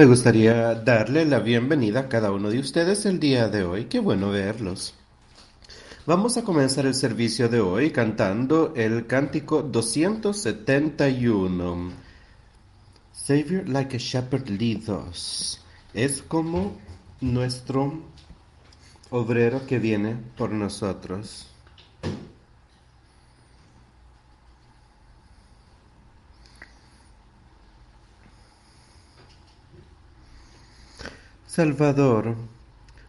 Me gustaría darle la bienvenida a cada uno de ustedes el día de hoy. Qué bueno verlos. Vamos a comenzar el servicio de hoy cantando el cántico 271. Savior like a shepherd lead us. Es como nuestro obrero que viene por nosotros. Salvador,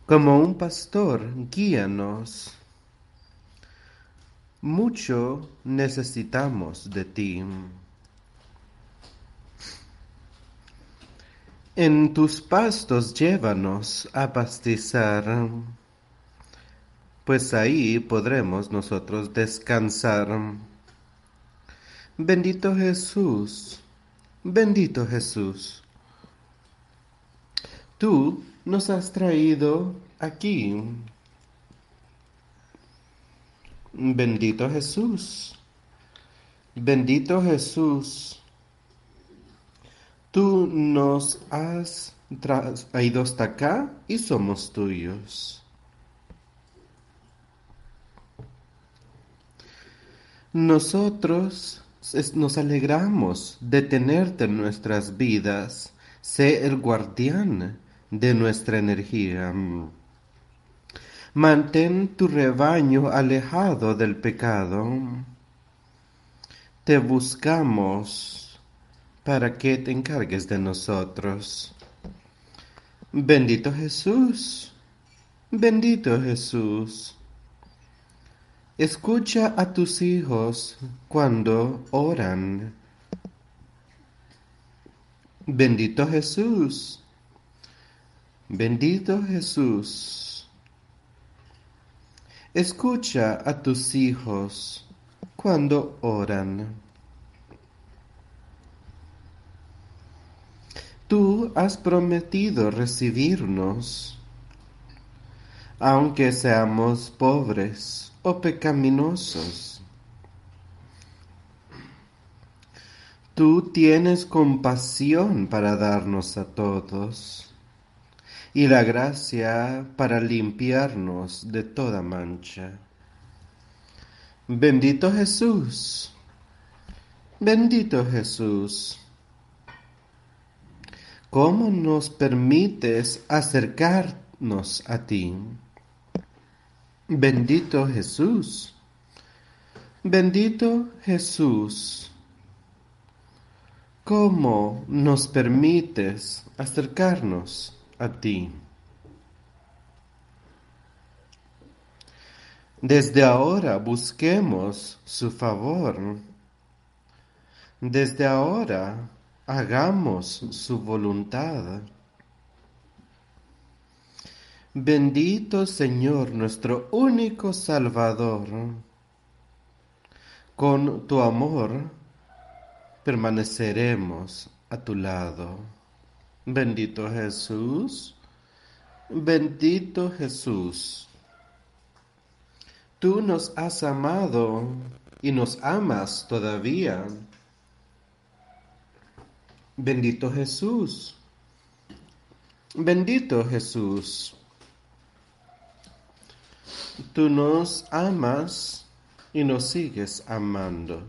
como un pastor, guíanos. Mucho necesitamos de ti. En tus pastos llévanos a pastizar, pues ahí podremos nosotros descansar. Bendito Jesús, bendito Jesús. Tú nos has traído aquí. Bendito Jesús. Bendito Jesús. Tú nos has traído hasta acá y somos tuyos. Nosotros nos alegramos de tenerte en nuestras vidas. Sé el guardián de nuestra energía. Mantén tu rebaño alejado del pecado. Te buscamos para que te encargues de nosotros. Bendito Jesús, bendito Jesús. Escucha a tus hijos cuando oran. Bendito Jesús, Bendito Jesús, escucha a tus hijos cuando oran. Tú has prometido recibirnos, aunque seamos pobres o pecaminosos. Tú tienes compasión para darnos a todos y la gracia para limpiarnos de toda mancha. Bendito Jesús, bendito Jesús, ¿cómo nos permites acercarnos a ti? Bendito Jesús, bendito Jesús, ¿cómo nos permites acercarnos a ti. Desde ahora busquemos su favor. Desde ahora hagamos su voluntad. Bendito Señor, nuestro único Salvador, con tu amor permaneceremos a tu lado. Bendito Jesús, bendito Jesús. Tú nos has amado y nos amas todavía. Bendito Jesús, bendito Jesús. Tú nos amas y nos sigues amando.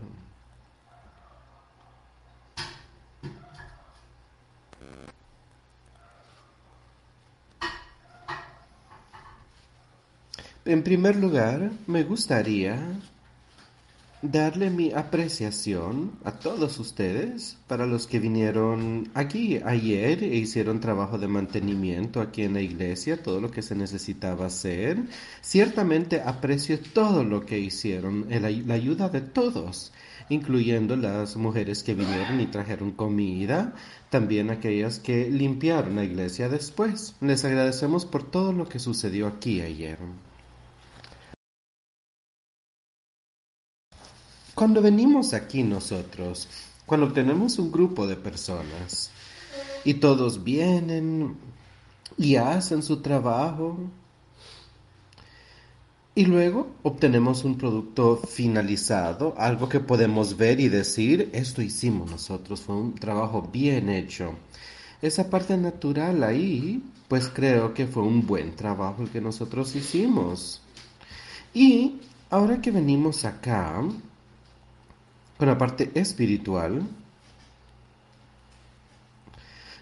En primer lugar, me gustaría darle mi apreciación a todos ustedes, para los que vinieron aquí ayer e hicieron trabajo de mantenimiento aquí en la iglesia, todo lo que se necesitaba hacer. Ciertamente aprecio todo lo que hicieron, la ayuda de todos, incluyendo las mujeres que vinieron y trajeron comida, también aquellas que limpiaron la iglesia después. Les agradecemos por todo lo que sucedió aquí ayer. Cuando venimos aquí nosotros, cuando tenemos un grupo de personas y todos vienen y hacen su trabajo y luego obtenemos un producto finalizado, algo que podemos ver y decir, esto hicimos nosotros, fue un trabajo bien hecho. esa parte natural ahí, pues creo que fue un buen trabajo el que nosotros hicimos. Y ahora que venimos acá, con la parte espiritual,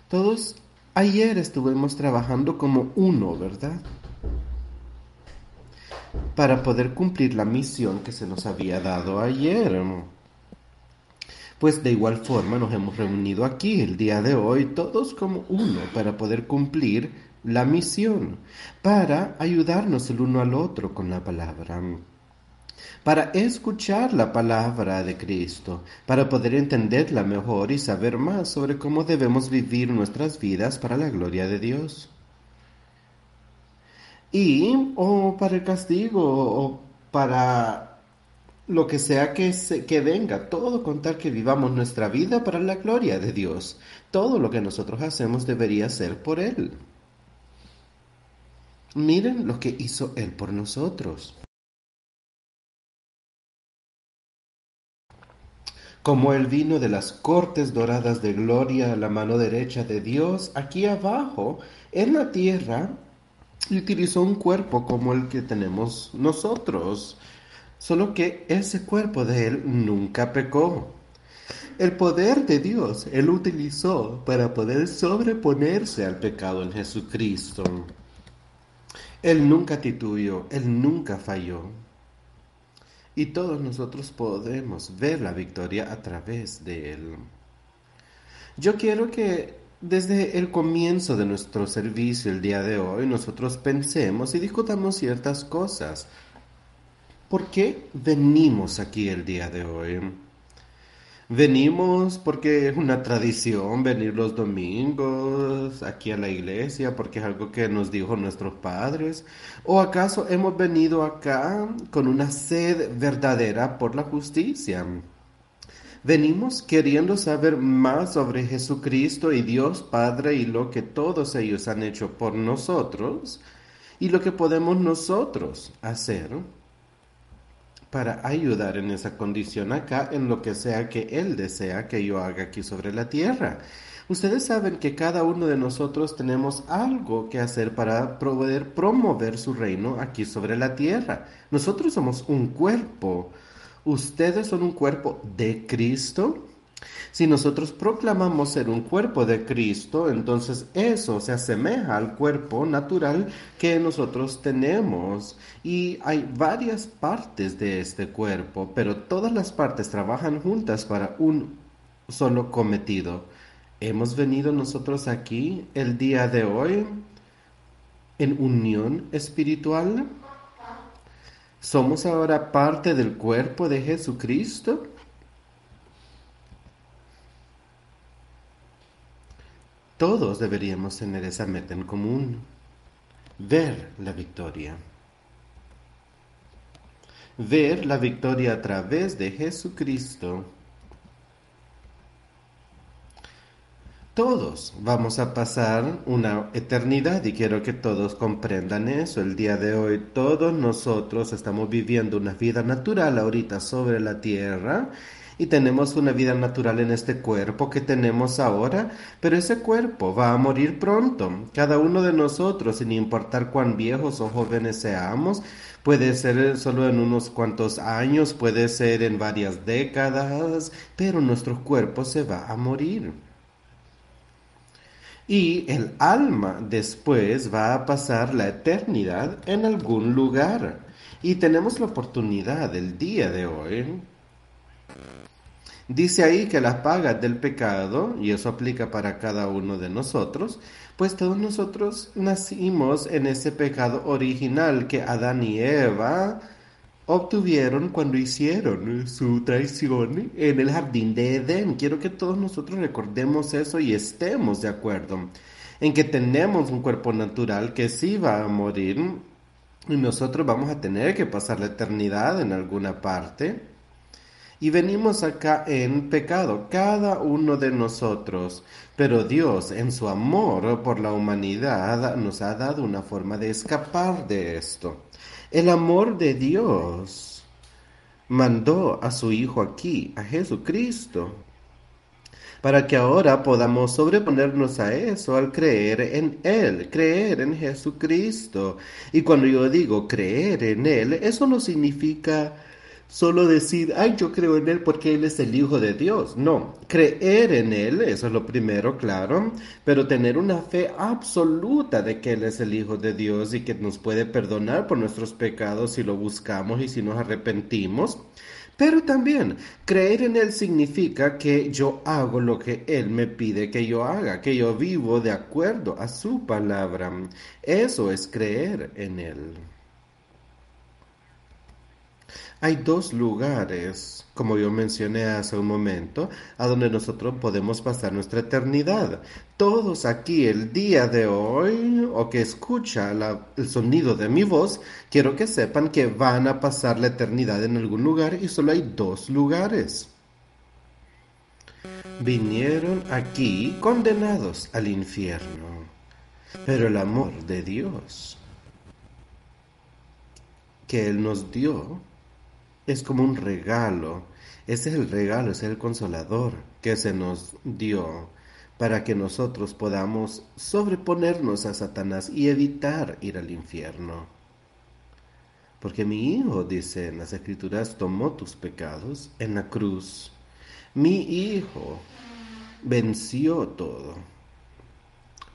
todos ayer estuvimos trabajando como uno, ¿verdad? Para poder cumplir la misión que se nos había dado ayer. Pues de igual forma nos hemos reunido aquí el día de hoy todos como uno para poder cumplir la misión, para ayudarnos el uno al otro con la palabra para escuchar la palabra de Cristo, para poder entenderla mejor y saber más sobre cómo debemos vivir nuestras vidas para la gloria de Dios. Y, o para el castigo, o para lo que sea que, que venga, todo contar que vivamos nuestra vida para la gloria de Dios. Todo lo que nosotros hacemos debería ser por Él. Miren lo que hizo Él por nosotros. Como el vino de las cortes doradas de gloria a la mano derecha de Dios, aquí abajo, en la tierra, utilizó un cuerpo como el que tenemos nosotros, solo que ese cuerpo de él nunca pecó. El poder de Dios él utilizó para poder sobreponerse al pecado en Jesucristo. Él nunca titubeó, él nunca falló y todos nosotros podemos ver la victoria a través de Él. Yo quiero que desde el comienzo de nuestro servicio el día de hoy nosotros pensemos y discutamos ciertas cosas. ¿Por qué venimos aquí el día de hoy? Venimos porque es una tradición venir los domingos aquí a la iglesia, porque es algo que nos dijo nuestros padres. ¿O acaso hemos venido acá con una sed verdadera por la justicia? Venimos queriendo saber más sobre Jesucristo y Dios Padre y lo que todos ellos han hecho por nosotros y lo que podemos nosotros hacer para ayudar en esa condición acá, en lo que sea que Él desea que yo haga aquí sobre la tierra. Ustedes saben que cada uno de nosotros tenemos algo que hacer para poder promover su reino aquí sobre la tierra. Nosotros somos un cuerpo. Ustedes son un cuerpo de Cristo si nosotros proclamamos ser un cuerpo de Cristo, entonces eso se asemeja al cuerpo natural que nosotros tenemos. Y hay varias partes de este cuerpo, pero todas las partes trabajan juntas para un solo cometido. Hemos venido nosotros aquí el día de hoy en unión espiritual. Somos ahora parte del cuerpo de Jesucristo. Todos deberíamos tener esa meta en común, ver la victoria. Ver la victoria a través de Jesucristo. Todos vamos a pasar una eternidad y quiero que todos comprendan eso. El día de hoy todos nosotros estamos viviendo una vida natural ahorita sobre la tierra y tenemos una vida natural en este cuerpo que tenemos ahora, pero ese cuerpo va a morir pronto. Cada uno de nosotros, sin importar cuán viejos o jóvenes seamos, puede ser solo en unos cuantos años, puede ser en varias décadas, pero nuestro cuerpo se va a morir. Y el alma después va a pasar la eternidad en algún lugar. Y tenemos la oportunidad el día de hoy Dice ahí que las pagas del pecado, y eso aplica para cada uno de nosotros, pues todos nosotros nacimos en ese pecado original que Adán y Eva obtuvieron cuando hicieron su traición en el jardín de Edén. Quiero que todos nosotros recordemos eso y estemos de acuerdo en que tenemos un cuerpo natural que sí va a morir y nosotros vamos a tener que pasar la eternidad en alguna parte y venimos acá en pecado, cada uno de nosotros. Pero Dios, en su amor por la humanidad, nos ha dado una forma de escapar de esto. El amor de Dios mandó a su Hijo aquí, a Jesucristo, para que ahora podamos sobreponernos a eso al creer en Él, creer en Jesucristo. Y cuando yo digo creer en Él, eso no significa solo decir, ay, yo creo en Él porque Él es el Hijo de Dios. No, creer en Él, eso es lo primero, claro, pero tener una fe absoluta de que Él es el Hijo de Dios y que nos puede perdonar por nuestros pecados si lo buscamos y si nos arrepentimos. Pero también creer en Él significa que yo hago lo que Él me pide que yo haga, que yo vivo de acuerdo a su palabra. Eso es creer en Él. Hay dos lugares, como yo mencioné hace un momento, a donde nosotros podemos pasar nuestra eternidad. Todos aquí el día de hoy, o que escucha el sonido de mi voz, quiero que sepan que van a pasar la eternidad en algún lugar y solo hay dos lugares. Vinieron aquí condenados al infierno, pero el amor de Dios que Él nos dio es como un regalo. Ese es el regalo, ese es el consolador que se nos dio para que nosotros podamos sobreponernos a Satanás y evitar ir al infierno. Porque mi Hijo, dice en las Escrituras, tomó tus pecados en la cruz. Mi Hijo venció todo,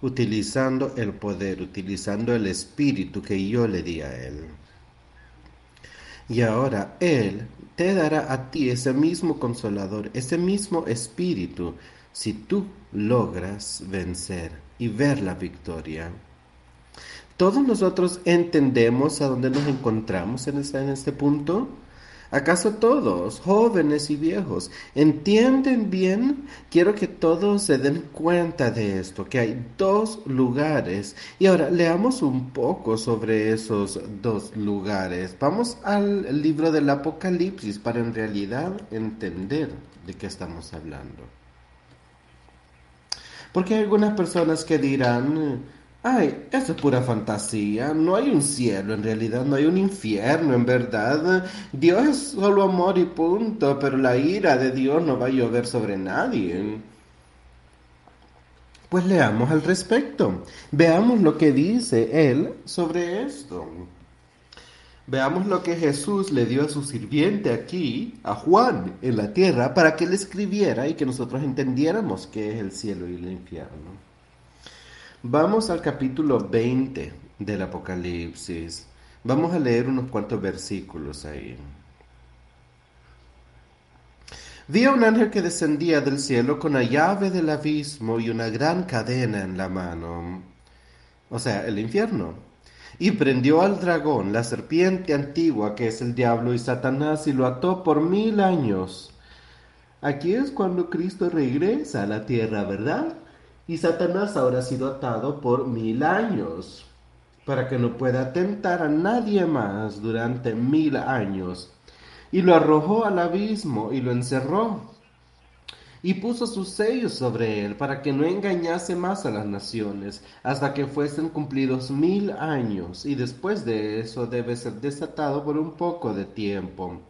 utilizando el poder, utilizando el espíritu que yo le di a Él. Y ahora Él te dará a ti ese mismo consolador, ese mismo espíritu, si tú logras vencer y ver la victoria. ¿Todos nosotros entendemos a dónde nos encontramos en este, en este punto? ¿Acaso todos, jóvenes y viejos, entienden bien? Quiero que todos se den cuenta de esto, que hay dos lugares. Y ahora leamos un poco sobre esos dos lugares. Vamos al libro del Apocalipsis para en realidad entender de qué estamos hablando. Porque hay algunas personas que dirán, Ay, eso es pura fantasía. No hay un cielo en realidad, no hay un infierno en verdad. Dios es solo amor y punto, pero la ira de Dios no va a llover sobre nadie. Pues leamos al respecto. Veamos lo que dice él sobre esto. Veamos lo que Jesús le dio a su sirviente aquí, a Juan, en la tierra, para que él escribiera y que nosotros entendiéramos qué es el cielo y el infierno. Vamos al capítulo 20 del Apocalipsis. Vamos a leer unos cuantos versículos ahí. Vi a un ángel que descendía del cielo con la llave del abismo y una gran cadena en la mano, o sea, el infierno, y prendió al dragón, la serpiente antigua que es el diablo y Satanás, y lo ató por mil años. Aquí es cuando Cristo regresa a la tierra, ¿verdad? Y Satanás ahora ha sido atado por mil años, para que no pueda tentar a nadie más durante mil años. Y lo arrojó al abismo y lo encerró, y puso sus sellos sobre él, para que no engañase más a las naciones, hasta que fuesen cumplidos mil años, y después de eso debe ser desatado por un poco de tiempo.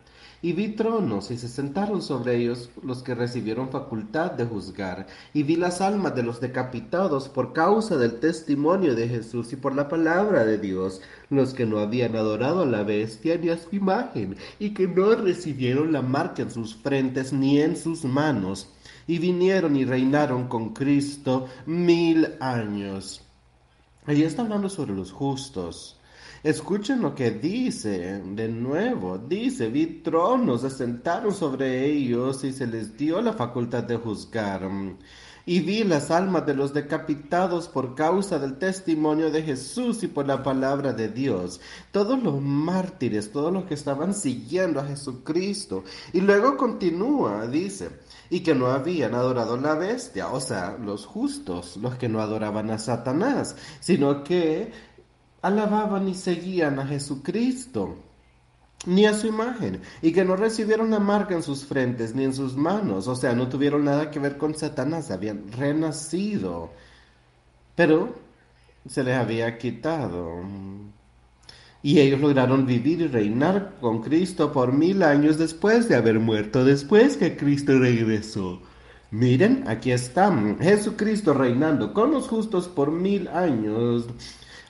Y vi tronos, y se sentaron sobre ellos los que recibieron facultad de juzgar. Y vi las almas de los decapitados por causa del testimonio de Jesús y por la palabra de Dios, los que no habían adorado a la bestia ni a su imagen, y que no recibieron la marca en sus frentes ni en sus manos. Y vinieron y reinaron con Cristo mil años. Ahí está hablando sobre los justos. Escuchen lo que dice de nuevo. Dice, vi tronos, se sentaron sobre ellos y se les dio la facultad de juzgar. Y vi las almas de los decapitados por causa del testimonio de Jesús y por la palabra de Dios. Todos los mártires, todos los que estaban siguiendo a Jesucristo. Y luego continúa, dice, y que no habían adorado la bestia, o sea, los justos, los que no adoraban a Satanás, sino que alababan y seguían a Jesucristo, ni a su imagen, y que no recibieron la marca en sus frentes ni en sus manos, o sea, no tuvieron nada que ver con Satanás, habían renacido, pero se les había quitado. Y ellos lograron vivir y reinar con Cristo por mil años después de haber muerto, después que Cristo regresó. Miren, aquí está Jesucristo reinando con los justos por mil años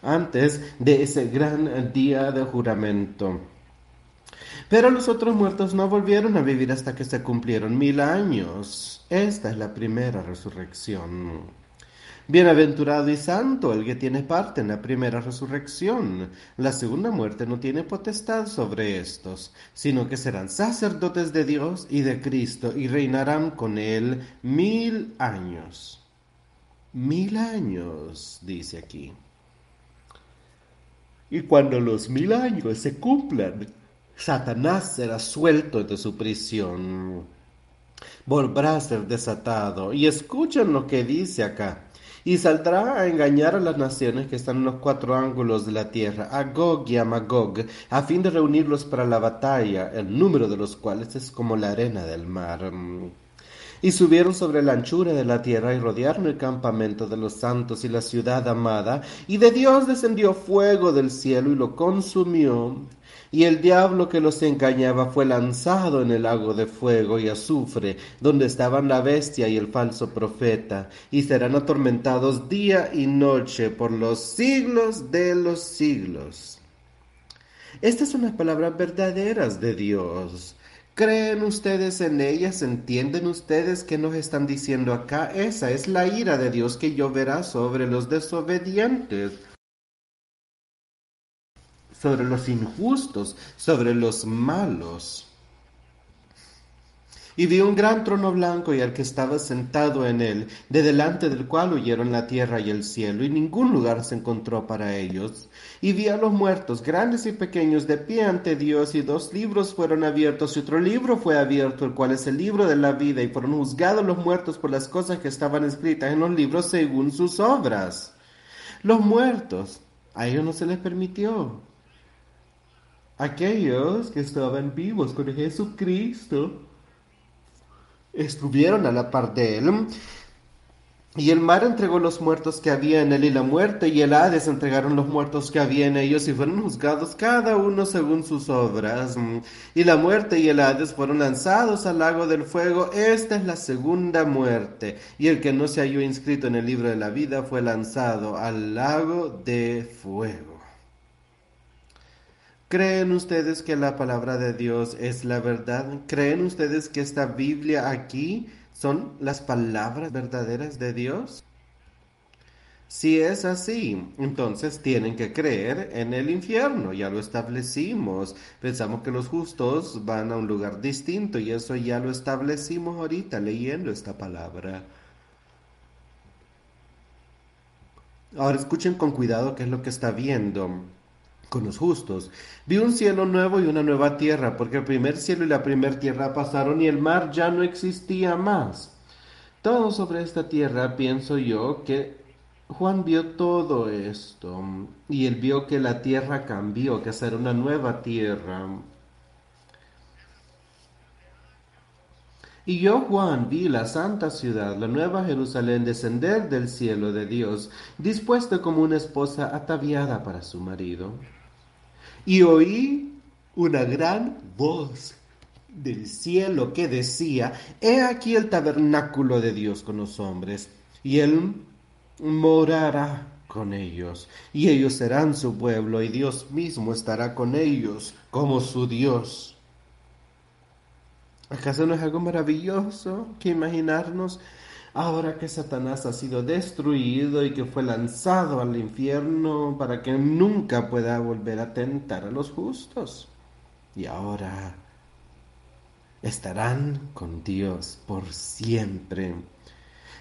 antes de ese gran día de juramento. Pero los otros muertos no volvieron a vivir hasta que se cumplieron mil años. Esta es la primera resurrección. Bienaventurado y santo el que tiene parte en la primera resurrección. La segunda muerte no tiene potestad sobre estos, sino que serán sacerdotes de Dios y de Cristo y reinarán con él mil años. Mil años, dice aquí. Y cuando los mil años se cumplan, Satanás será suelto de su prisión. Volverá a ser desatado. Y escuchen lo que dice acá y saldrá a engañar a las naciones que están en los cuatro ángulos de la tierra, a Gog y a Magog, a fin de reunirlos para la batalla, el número de los cuales es como la arena del mar. Y subieron sobre la anchura de la tierra y rodearon el campamento de los santos y la ciudad amada, y de Dios descendió fuego del cielo y lo consumió y el diablo que los engañaba fue lanzado en el lago de fuego y azufre, donde estaban la bestia y el falso profeta, y serán atormentados día y noche por los siglos de los siglos. Estas son las palabras verdaderas de Dios. ¿Creen ustedes en ellas? ¿Entienden ustedes qué nos están diciendo acá? Esa es la ira de Dios que lloverá sobre los desobedientes sobre los injustos, sobre los malos. Y vi un gran trono blanco y al que estaba sentado en él, de delante del cual huyeron la tierra y el cielo, y ningún lugar se encontró para ellos. Y vi a los muertos, grandes y pequeños, de pie ante Dios, y dos libros fueron abiertos, y otro libro fue abierto, el cual es el libro de la vida, y fueron juzgados los muertos por las cosas que estaban escritas en los libros según sus obras. Los muertos, a ellos no se les permitió aquellos que estaban vivos con Jesucristo estuvieron a la par de él. Y el mar entregó los muertos que había en él y la muerte y el Hades entregaron los muertos que había en ellos y fueron juzgados cada uno según sus obras. Y la muerte y el Hades fueron lanzados al lago del fuego. Esta es la segunda muerte. Y el que no se halló inscrito en el libro de la vida fue lanzado al lago de fuego. ¿Creen ustedes que la palabra de Dios es la verdad? ¿Creen ustedes que esta Biblia aquí son las palabras verdaderas de Dios? Si es así, entonces tienen que creer en el infierno, ya lo establecimos. Pensamos que los justos van a un lugar distinto y eso ya lo establecimos ahorita leyendo esta palabra. Ahora escuchen con cuidado qué es lo que está viendo con los justos. Vi un cielo nuevo y una nueva tierra, porque el primer cielo y la primera tierra pasaron y el mar ya no existía más. Todo sobre esta tierra pienso yo que Juan vio todo esto y él vio que la tierra cambió, que será una nueva tierra. Y yo, Juan, vi la santa ciudad, la nueva Jerusalén, descender del cielo de Dios, dispuesta como una esposa ataviada para su marido y oí una gran voz del cielo que decía, He aquí el tabernáculo de Dios con los hombres, y él morará con ellos, y ellos serán su pueblo, y Dios mismo estará con ellos como su Dios. ¿Acaso no es algo maravilloso que imaginarnos ahora que Satanás ha sido destruido y que fue lanzado al infierno para que nunca pueda volver a tentar a los justos. Y ahora estarán con Dios por siempre.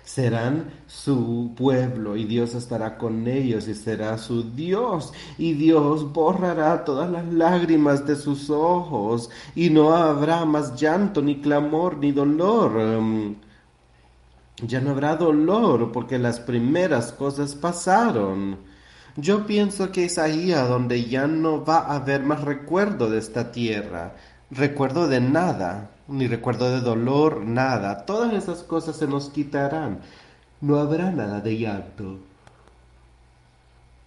Serán su pueblo y Dios estará con ellos y será su Dios. Y Dios borrará todas las lágrimas de sus ojos y no habrá más llanto, ni clamor, ni dolor ya no habrá dolor porque las primeras cosas pasaron. Yo pienso que es ahí donde ya no va a haber más recuerdo de esta tierra, recuerdo de nada, ni recuerdo de dolor, nada. Todas esas cosas se nos quitarán. No habrá nada de llanto,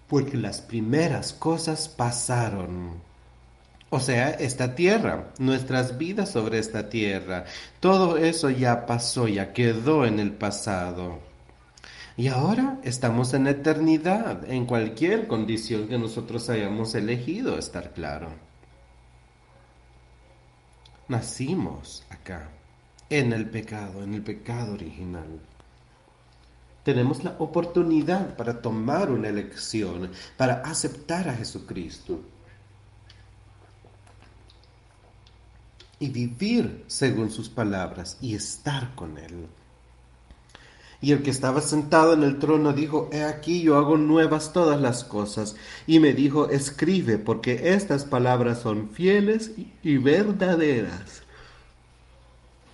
porque las primeras cosas pasaron. O sea, esta tierra, nuestras vidas sobre esta tierra, todo eso ya pasó, ya quedó en el pasado. Y ahora estamos en eternidad, en cualquier condición que nosotros hayamos elegido, estar claro. Nacimos acá, en el pecado, en el pecado original. Tenemos la oportunidad para tomar una elección, para aceptar a Jesucristo. Y vivir según sus palabras y estar con Él. Y el que estaba sentado en el trono dijo, He aquí yo hago nuevas todas las cosas. Y me dijo, escribe, porque estas palabras son fieles y verdaderas.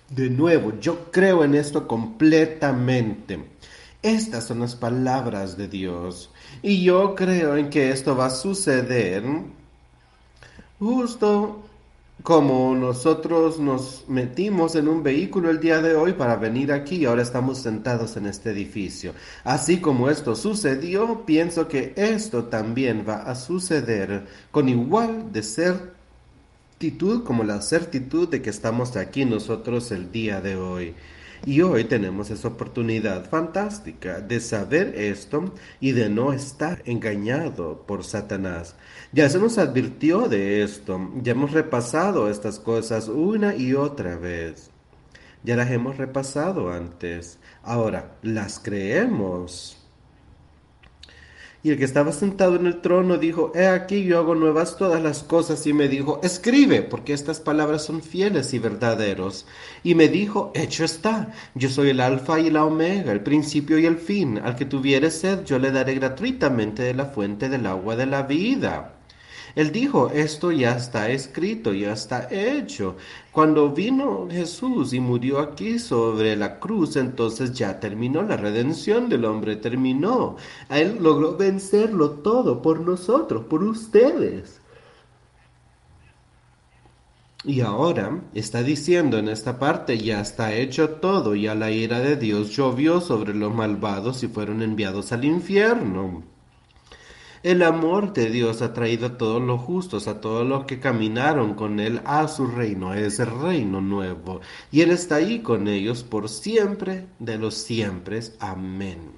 De nuevo, yo creo en esto completamente. Estas son las palabras de Dios. Y yo creo en que esto va a suceder justo como nosotros nos metimos en un vehículo el día de hoy para venir aquí y ahora estamos sentados en este edificio. Así como esto sucedió, pienso que esto también va a suceder con igual de certitud como la certitud de que estamos aquí nosotros el día de hoy. Y hoy tenemos esa oportunidad fantástica de saber esto y de no estar engañado por Satanás. Ya se nos advirtió de esto, ya hemos repasado estas cosas una y otra vez. Ya las hemos repasado antes. Ahora, las creemos. Y el que estaba sentado en el trono dijo, He aquí yo hago nuevas todas las cosas. Y me dijo, Escribe, porque estas palabras son fieles y verdaderos. Y me dijo, Hecho está, yo soy el alfa y la omega, el principio y el fin. Al que tuviere sed, yo le daré gratuitamente de la fuente del agua de la vida. Él dijo, esto ya está escrito, ya está hecho. Cuando vino Jesús y murió aquí sobre la cruz, entonces ya terminó la redención del hombre, terminó. Él logró vencerlo todo por nosotros, por ustedes. Y ahora está diciendo en esta parte, ya está hecho todo, ya la ira de Dios llovió sobre los malvados y fueron enviados al infierno. El amor de Dios ha traído a todos los justos, a todos los que caminaron con Él a su reino, a ese reino nuevo. Y Él está ahí con ellos por siempre de los siempre. Amén.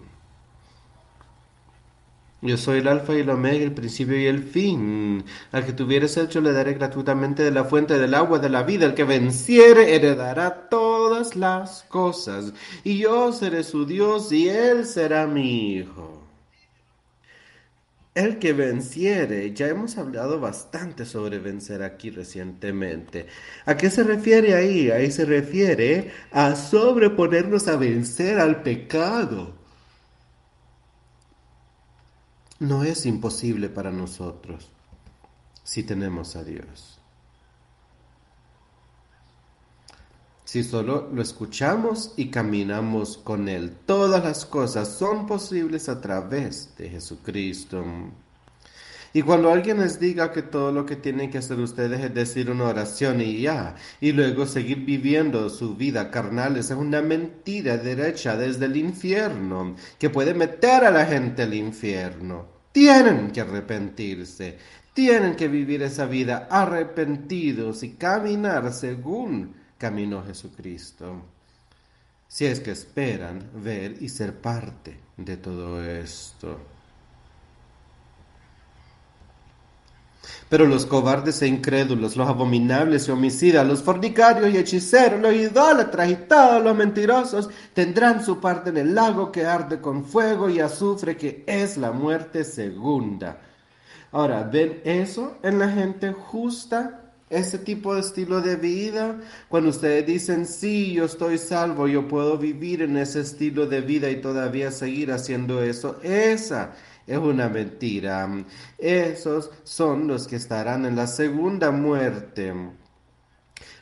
Yo soy el alfa y el omega, el principio y el fin. Al que tuvieres hecho le daré gratuitamente de la fuente del agua de la vida. El que venciere heredará todas las cosas. Y yo seré su Dios y él será mi hijo. El que venciere, ya hemos hablado bastante sobre vencer aquí recientemente. ¿A qué se refiere ahí? Ahí se refiere a sobreponernos a vencer al pecado. No es imposible para nosotros si tenemos a Dios. Si solo lo escuchamos y caminamos con Él. Todas las cosas son posibles a través de Jesucristo. Y cuando alguien les diga que todo lo que tienen que hacer ustedes es decir una oración y ya, y luego seguir viviendo su vida carnal, esa es una mentira derecha desde el infierno, que puede meter a la gente al infierno. Tienen que arrepentirse, tienen que vivir esa vida arrepentidos y caminar según caminó Jesucristo. Si es que esperan ver y ser parte de todo esto. Pero los cobardes e incrédulos, los abominables y homicidas, los fornicarios y hechiceros, los idólatras y todos los mentirosos tendrán su parte en el lago que arde con fuego y azufre, que es la muerte segunda. Ahora, ¿ven eso en la gente justa? Ese tipo de estilo de vida, cuando ustedes dicen, sí, yo estoy salvo, yo puedo vivir en ese estilo de vida y todavía seguir haciendo eso, esa es una mentira. Esos son los que estarán en la segunda muerte.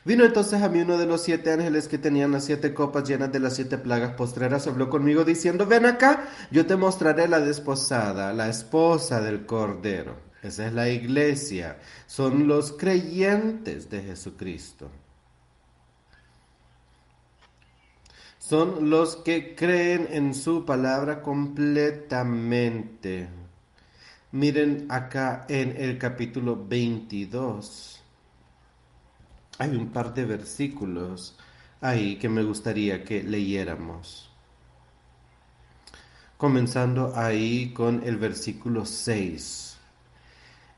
Vino entonces a mí uno de los siete ángeles que tenían las siete copas llenas de las siete plagas postreras, habló conmigo diciendo, ven acá, yo te mostraré la desposada, la esposa del Cordero. Esa es la iglesia. Son los creyentes de Jesucristo. Son los que creen en su palabra completamente. Miren acá en el capítulo 22 hay un par de versículos ahí que me gustaría que leyéramos. Comenzando ahí con el versículo 6.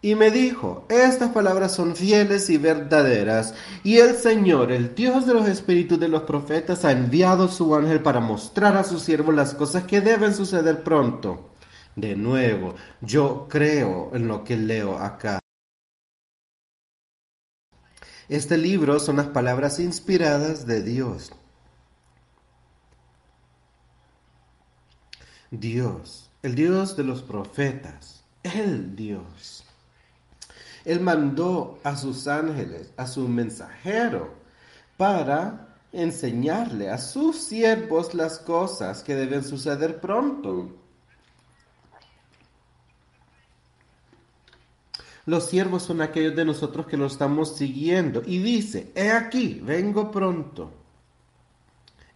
Y me dijo, estas palabras son fieles y verdaderas, y el Señor, el Dios de los espíritus de los profetas, ha enviado su ángel para mostrar a su siervo las cosas que deben suceder pronto. De nuevo, yo creo en lo que leo acá. Este libro son las palabras inspiradas de Dios. Dios, el Dios de los profetas, el Dios él mandó a sus ángeles, a su mensajero, para enseñarle a sus siervos las cosas que deben suceder pronto. Los siervos son aquellos de nosotros que lo estamos siguiendo. Y dice, he aquí, vengo pronto.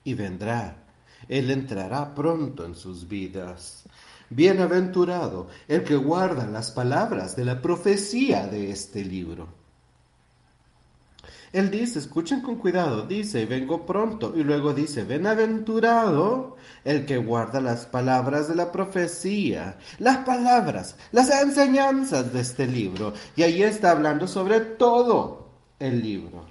Y vendrá. Él entrará pronto en sus vidas. Bienaventurado el que guarda las palabras de la profecía de este libro. Él dice, escuchen con cuidado, dice, vengo pronto, y luego dice, bienaventurado el que guarda las palabras de la profecía, las palabras, las enseñanzas de este libro. Y ahí está hablando sobre todo el libro.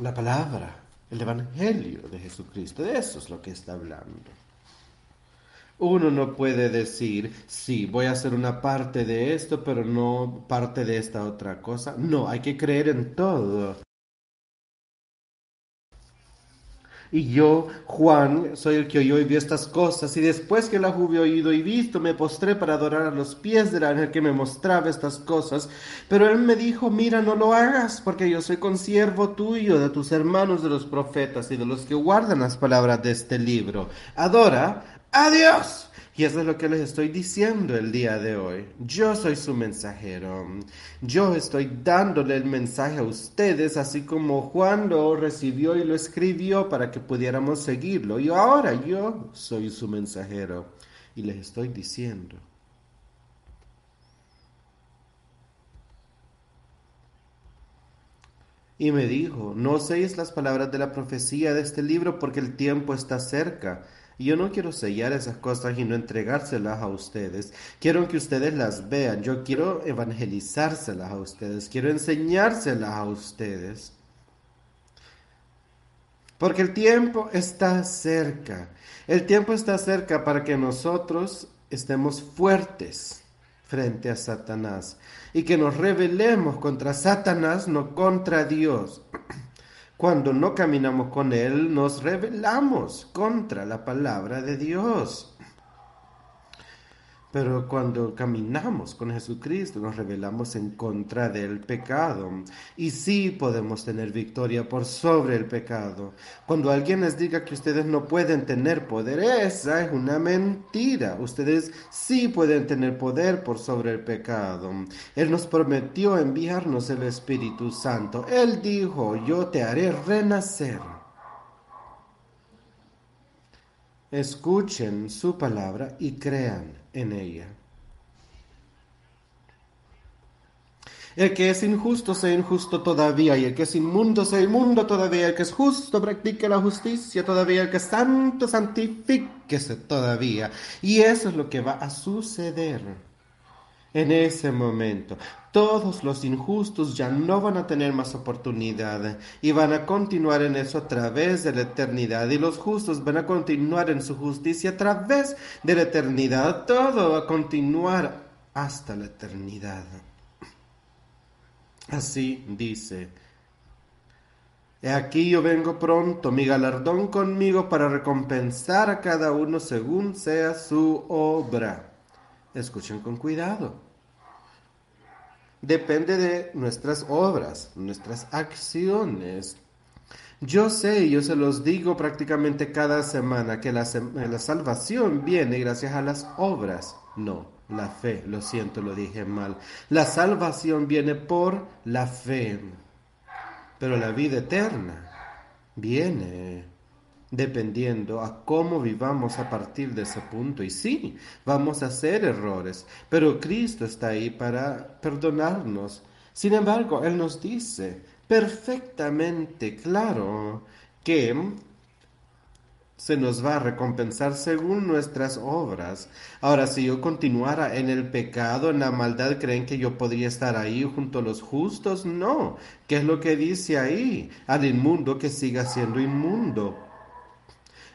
La palabra, el Evangelio de Jesucristo, de eso es lo que está hablando. Uno no puede decir, sí, voy a hacer una parte de esto, pero no parte de esta otra cosa. No, hay que creer en todo. Y yo, Juan, soy el que oyó y vio estas cosas, y después que las hube oído y visto, me postré para adorar a los pies del ángel que me mostraba estas cosas. Pero él me dijo, mira, no lo hagas, porque yo soy consiervo tuyo, de tus hermanos de los profetas y de los que guardan las palabras de este libro. Adora Adiós. Y eso es lo que les estoy diciendo el día de hoy. Yo soy su mensajero. Yo estoy dándole el mensaje a ustedes, así como Juan lo recibió y lo escribió para que pudiéramos seguirlo. Y ahora yo soy su mensajero. Y les estoy diciendo. Y me dijo, no seis las palabras de la profecía de este libro porque el tiempo está cerca. Y yo no quiero sellar esas cosas y no entregárselas a ustedes. Quiero que ustedes las vean. Yo quiero evangelizárselas a ustedes. Quiero enseñárselas a ustedes. Porque el tiempo está cerca. El tiempo está cerca para que nosotros estemos fuertes frente a Satanás y que nos rebelemos contra Satanás, no contra Dios. Cuando no caminamos con Él, nos rebelamos contra la palabra de Dios. Pero cuando caminamos con Jesucristo nos rebelamos en contra del pecado. Y sí podemos tener victoria por sobre el pecado. Cuando alguien les diga que ustedes no pueden tener poder, esa es una mentira. Ustedes sí pueden tener poder por sobre el pecado. Él nos prometió enviarnos el Espíritu Santo. Él dijo, yo te haré renacer. Escuchen su palabra y crean en ella. El que es injusto sea injusto todavía, y el que es inmundo sea inmundo todavía, el que es justo practique la justicia todavía, el que es santo santifíquese todavía. Y eso es lo que va a suceder en ese momento. Todos los injustos ya no van a tener más oportunidad y van a continuar en eso a través de la eternidad. Y los justos van a continuar en su justicia a través de la eternidad. Todo va a continuar hasta la eternidad. Así dice. He aquí yo vengo pronto, mi galardón conmigo para recompensar a cada uno según sea su obra. Escuchen con cuidado depende de nuestras obras, nuestras acciones. Yo sé, yo se los digo prácticamente cada semana, que la, la, salvación viene gracias a las obras. No, la fe, lo siento, lo dije mal. La salvación viene por la fe, pero la vida eterna viene dependiendo a cómo vivamos a partir de ese punto. Y sí, vamos a hacer errores, pero Cristo está ahí para perdonarnos. Sin embargo, Él nos dice, perfectamente claro que se nos va a recompensar según nuestras obras. Ahora, si yo continuara en el pecado, en la maldad, ¿creen que yo podría estar ahí junto a los justos? No. ¿Qué es lo que dice ahí? Al inmundo que siga siendo inmundo.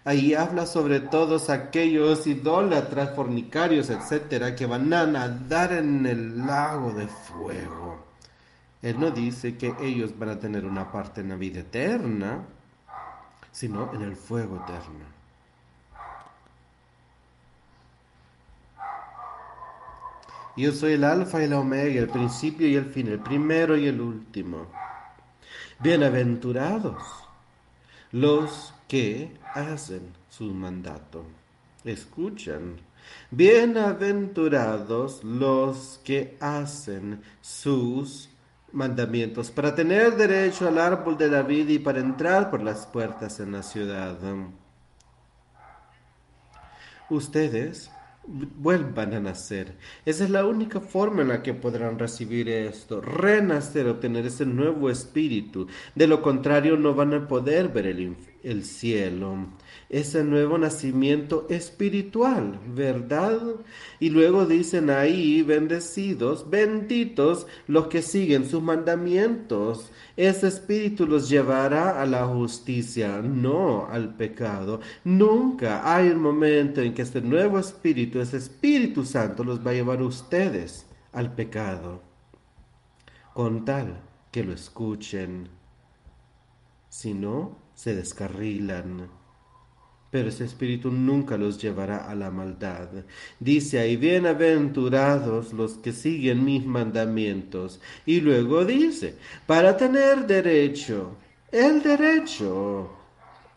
Ahí habla sobre todos aquellos idólatras, fornicarios, etcétera, que van a nadar en el lago de fuego. Él no dice que ellos van a tener una parte en la vida eterna, sino en el fuego eterno. Yo soy el alfa y la omega, el principio y el fin, el primero y el último. Bienaventurados los que hacen su mandato. Escuchan. Bienaventurados los que hacen sus mandamientos, para tener derecho al árbol de la vida y para entrar por las puertas en la ciudad. Ustedes vuelvan a nacer. Esa es la única forma en la que podrán recibir esto, renacer, obtener ese nuevo espíritu. De lo contrario, no van a poder ver el, el cielo ese nuevo nacimiento espiritual, ¿verdad? Y luego dicen ahí, bendecidos, benditos los que siguen sus mandamientos. Ese espíritu los llevará a la justicia, no al pecado. Nunca hay un momento en que este nuevo espíritu, ese Espíritu Santo, los va a llevar a ustedes al pecado, con tal que lo escuchen. Si no, se descarrilan pero ese espíritu nunca los llevará a la maldad. Dice ahí, bienaventurados los que siguen mis mandamientos. Y luego dice, para tener derecho, el derecho.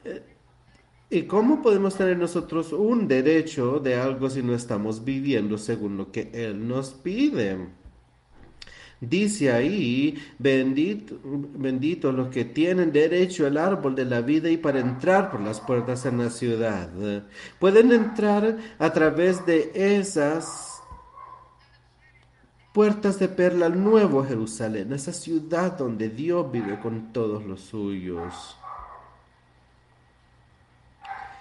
Eh, ¿Y cómo podemos tener nosotros un derecho de algo si no estamos viviendo según lo que Él nos pide? Dice ahí, bendito, bendito los que tienen derecho al árbol de la vida y para entrar por las puertas en la ciudad. Pueden entrar a través de esas puertas de perla al nuevo Jerusalén, esa ciudad donde Dios vive con todos los suyos.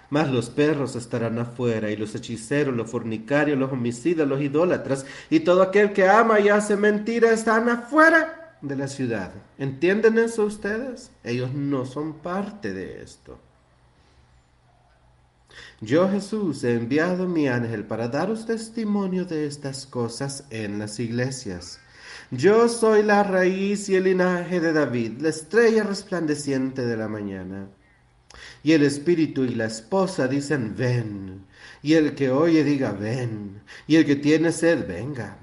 Mas los perros estarán afuera, y los hechiceros, los fornicarios, los homicidas, los idólatras, y todo aquel que ama y hace mentira están afuera de la ciudad. ¿Entienden eso ustedes? Ellos no son parte de esto. Yo Jesús he enviado mi ángel para daros testimonio de estas cosas en las iglesias. Yo soy la raíz y el linaje de David, la estrella resplandeciente de la mañana. Y el espíritu y la esposa dicen, ven. Y el que oye diga, ven. Y el que tiene sed, venga.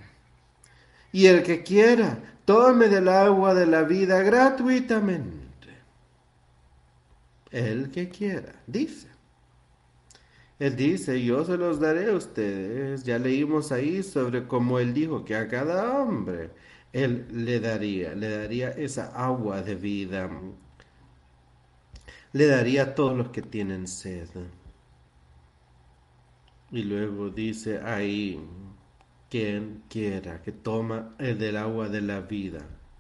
Y el que quiera, tome del agua de la vida gratuitamente. El que quiera, dice. Él dice, yo se los daré a ustedes. Ya leímos ahí sobre cómo él dijo que a cada hombre él le daría, le daría esa agua de vida le daría a todos los que tienen sed. Y luego dice ahí, quien quiera que toma el del agua de la vida,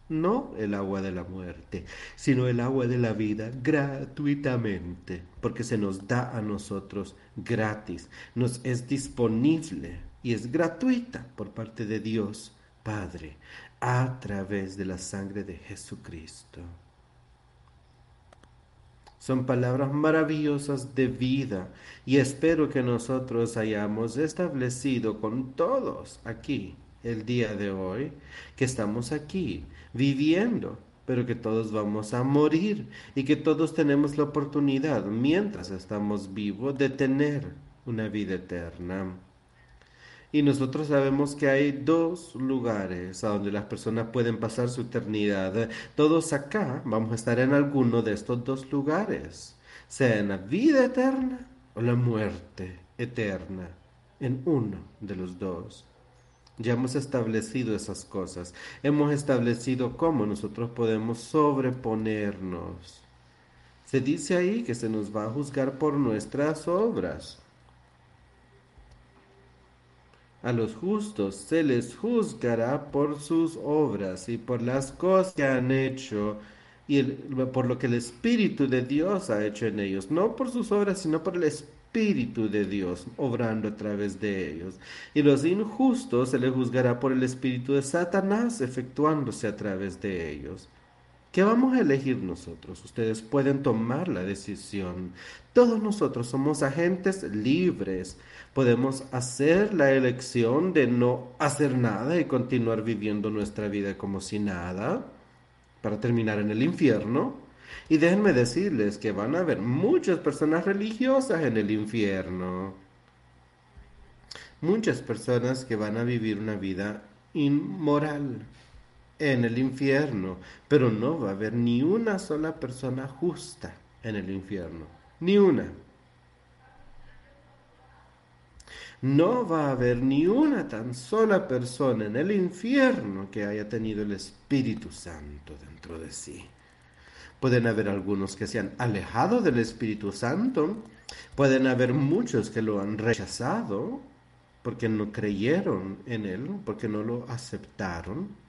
no el agua de la muerte, sino el agua de la vida gratuitamente, porque se nos da a nosotros gratis, nos es disponible y es gratuita por parte de Dios Padre a través de la sangre de Jesucristo. Son palabras maravillosas de vida y espero que nosotros hayamos establecido con todos aquí el día de hoy que estamos aquí viviendo, pero que todos vamos a morir y que todos tenemos la oportunidad mientras estamos vivos de tener una vida eterna. Y nosotros sabemos que hay dos lugares a donde las personas pueden pasar su eternidad. Todos acá vamos a estar en alguno de estos dos lugares, sea en la vida eterna o la muerte eterna, en uno de los dos. Ya hemos establecido esas cosas. Hemos establecido cómo nosotros podemos sobreponernos. Se dice ahí que se nos va a juzgar por nuestras obras. A los justos se les juzgará por sus obras y por las cosas que han hecho y por lo que el Espíritu de Dios ha hecho en ellos, no por sus obras, sino por el Espíritu de Dios obrando a través de ellos. Y los injustos se les juzgará por el Espíritu de Satanás efectuándose a través de ellos. ¿Qué vamos a elegir nosotros? Ustedes pueden tomar la decisión. Todos nosotros somos agentes libres. Podemos hacer la elección de no hacer nada y continuar viviendo nuestra vida como si nada para terminar en el infierno. Y déjenme decirles que van a haber muchas personas religiosas en el infierno. Muchas personas que van a vivir una vida inmoral en el infierno. Pero no va a haber ni una sola persona justa en el infierno. Ni una. No va a haber ni una tan sola persona en el infierno que haya tenido el Espíritu Santo dentro de sí. Pueden haber algunos que se han alejado del Espíritu Santo, pueden haber muchos que lo han rechazado porque no creyeron en Él, porque no lo aceptaron.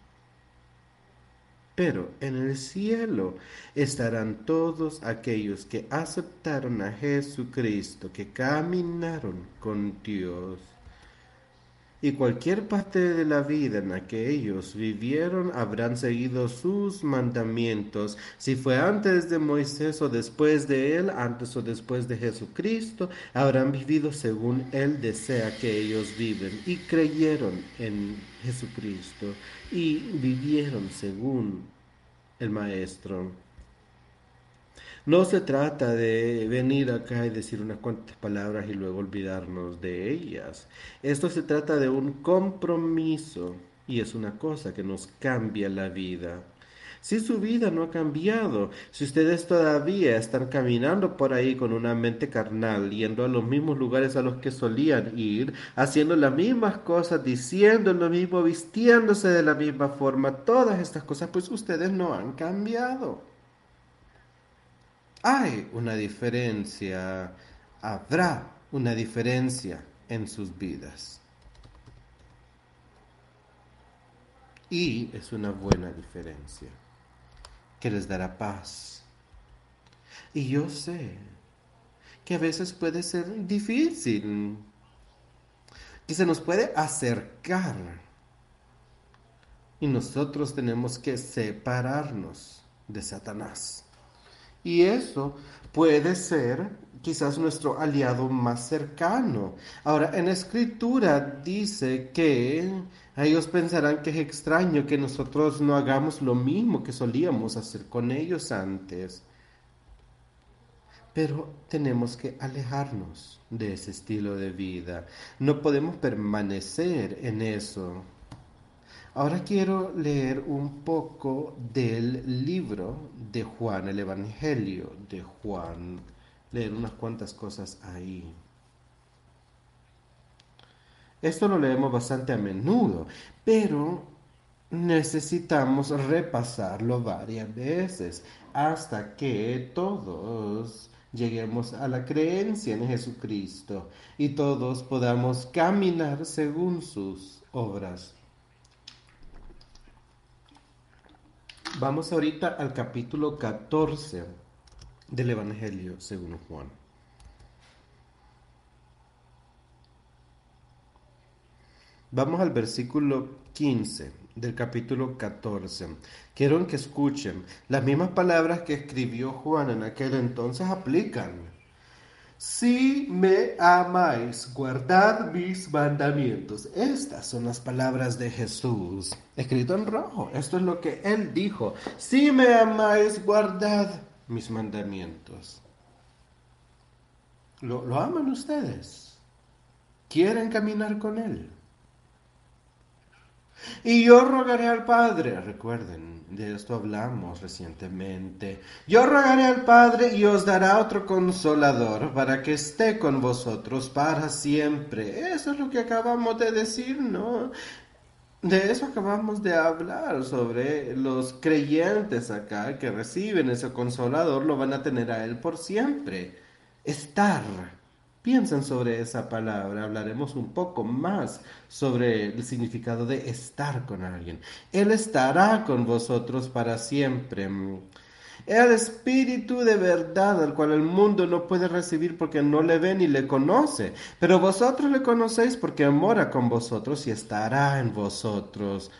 Pero en el cielo estarán todos aquellos que aceptaron a Jesucristo, que caminaron con Dios. Y cualquier parte de la vida en la que ellos vivieron habrán seguido sus mandamientos, si fue antes de Moisés o después de él, antes o después de Jesucristo, habrán vivido según él desea que ellos viven y creyeron en Jesucristo y vivieron según el Maestro. No se trata de venir acá y decir unas cuantas palabras y luego olvidarnos de ellas. Esto se trata de un compromiso y es una cosa que nos cambia la vida. Si su vida no ha cambiado, si ustedes todavía están caminando por ahí con una mente carnal, yendo a los mismos lugares a los que solían ir, haciendo las mismas cosas, diciendo lo mismo, vistiéndose de la misma forma, todas estas cosas, pues ustedes no han cambiado. Hay una diferencia, habrá una diferencia en sus vidas. Y es una buena diferencia que les dará paz. Y yo sé que a veces puede ser difícil, que se nos puede acercar. Y nosotros tenemos que separarnos de Satanás. Y eso puede ser quizás nuestro aliado más cercano. Ahora, en escritura dice que ellos pensarán que es extraño que nosotros no hagamos lo mismo que solíamos hacer con ellos antes. Pero tenemos que alejarnos de ese estilo de vida. No podemos permanecer en eso. Ahora quiero leer un poco del libro de Juan, el Evangelio de Juan. Leer unas cuantas cosas ahí. Esto lo leemos bastante a menudo, pero necesitamos repasarlo varias veces hasta que todos lleguemos a la creencia en Jesucristo y todos podamos caminar según sus obras. Vamos ahorita al capítulo 14 del Evangelio según Juan. Vamos al versículo 15 del capítulo 14. Quiero que escuchen. Las mismas palabras que escribió Juan en aquel entonces aplican. Si me amáis, guardad mis mandamientos. Estas son las palabras de Jesús, escrito en rojo. Esto es lo que él dijo. Si me amáis, guardad mis mandamientos. ¿Lo, lo aman ustedes? ¿Quieren caminar con él? Y yo rogaré al Padre, recuerden, de esto hablamos recientemente, yo rogaré al Padre y os dará otro consolador para que esté con vosotros para siempre. Eso es lo que acabamos de decir, ¿no? De eso acabamos de hablar, sobre los creyentes acá que reciben ese consolador, lo van a tener a Él por siempre. Estar Piensen sobre esa palabra, hablaremos un poco más sobre el significado de estar con alguien. Él estará con vosotros para siempre. el Espíritu de verdad, al cual el mundo no puede recibir porque no le ve ni le conoce. Pero vosotros le conocéis porque mora con vosotros y estará en vosotros.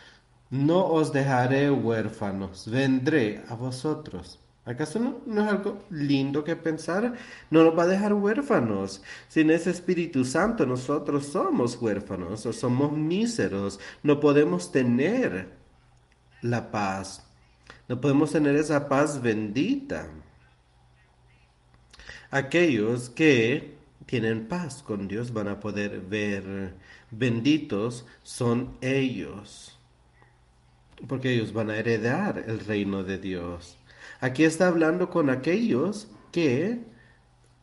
No os dejaré huérfanos, vendré a vosotros. ¿Acaso no, es algo lindo que pensar? No nos va a dejar huérfanos. Sin ese Espíritu Santo nosotros somos huérfanos o somos míseros. No podemos tener la paz. No podemos tener esa paz bendita. Aquellos que tienen paz con Dios van a poder ver benditos son ellos. Porque ellos van a heredar el reino de Dios. Aquí está hablando con aquellos que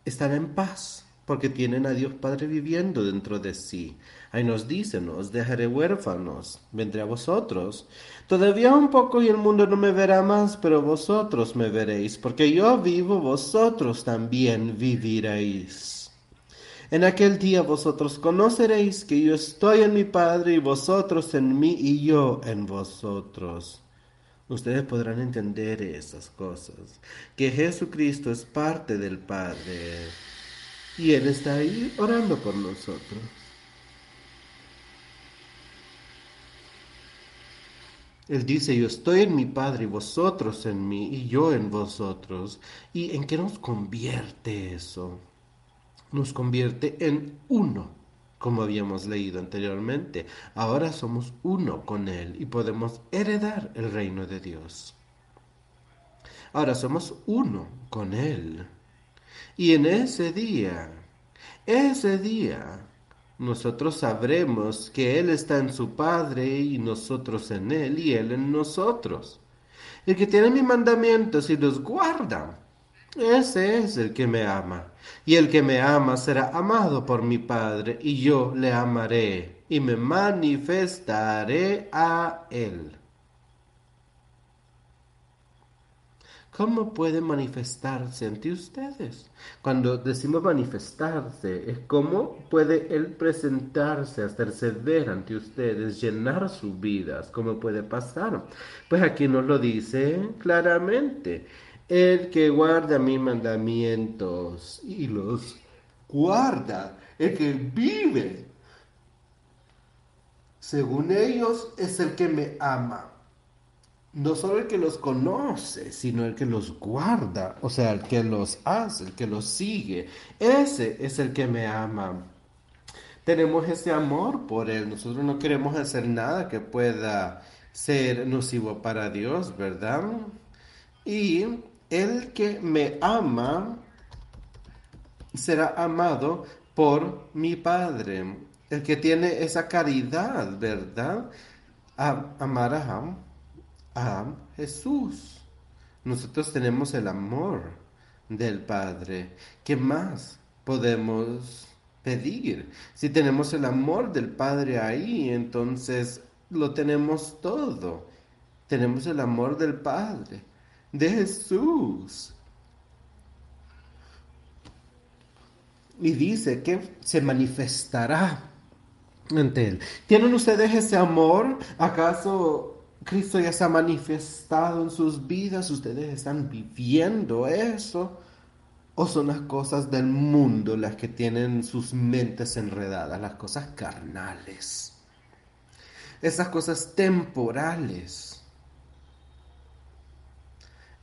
están en paz, porque tienen a Dios Padre viviendo dentro de sí. Ahí nos dice, no os dejaré huérfanos, vendré a vosotros. Todavía un poco y el mundo no me verá más, pero vosotros me veréis, porque yo vivo, vosotros también viviréis. En aquel día vosotros conoceréis que yo estoy en mi Padre y vosotros en mí y yo en vosotros ustedes podrán entender esas cosas. Que Jesucristo es parte del Padre y Él está ahí orando por nosotros. Él dice, yo estoy en mi Padre y vosotros en mí y yo en vosotros. ¿Y en qué nos convierte eso? Nos convierte en uno como habíamos leído anteriormente. Ahora somos uno con Él y podemos heredar el reino de Dios. Ahora somos uno con Él. Y en ese día, ese día, nosotros sabremos que Él está en su Padre y nosotros en Él y Él en nosotros. El que tiene mis mandamientos y los guarda, ese es el que me ama. Y el que me ama será amado por mi Padre, y yo le amaré, y me manifestaré a él. ¿Cómo puede manifestarse ante ustedes? Cuando decimos manifestarse, es cómo puede Él presentarse, hacerse ver ante ustedes, llenar sus vidas, cómo puede pasar. Pues aquí nos lo dice claramente. El que guarda mis mandamientos y los guarda, el que vive, según ellos, es el que me ama. No solo el que los conoce, sino el que los guarda, o sea, el que los hace, el que los sigue. Ese es el que me ama. Tenemos ese amor por Él. Nosotros no queremos hacer nada que pueda ser nocivo para Dios, ¿verdad? Y el que me ama será amado por mi Padre. El que tiene esa caridad, ¿verdad? amará a Jesús. Nosotros tenemos el amor del Padre. ¿Qué más podemos pedir? Si tenemos el amor del Padre ahí, entonces lo tenemos todo. Tenemos el amor del Padre de Jesús. Y dice que se manifestará ante él. ¿Tienen ustedes ese amor? ¿Acaso Cristo ya se ha manifestado en sus vidas? ¿Ustedes están viviendo eso? ¿O son las cosas del mundo las que tienen sus mentes enredadas, las cosas carnales? Esas cosas temporales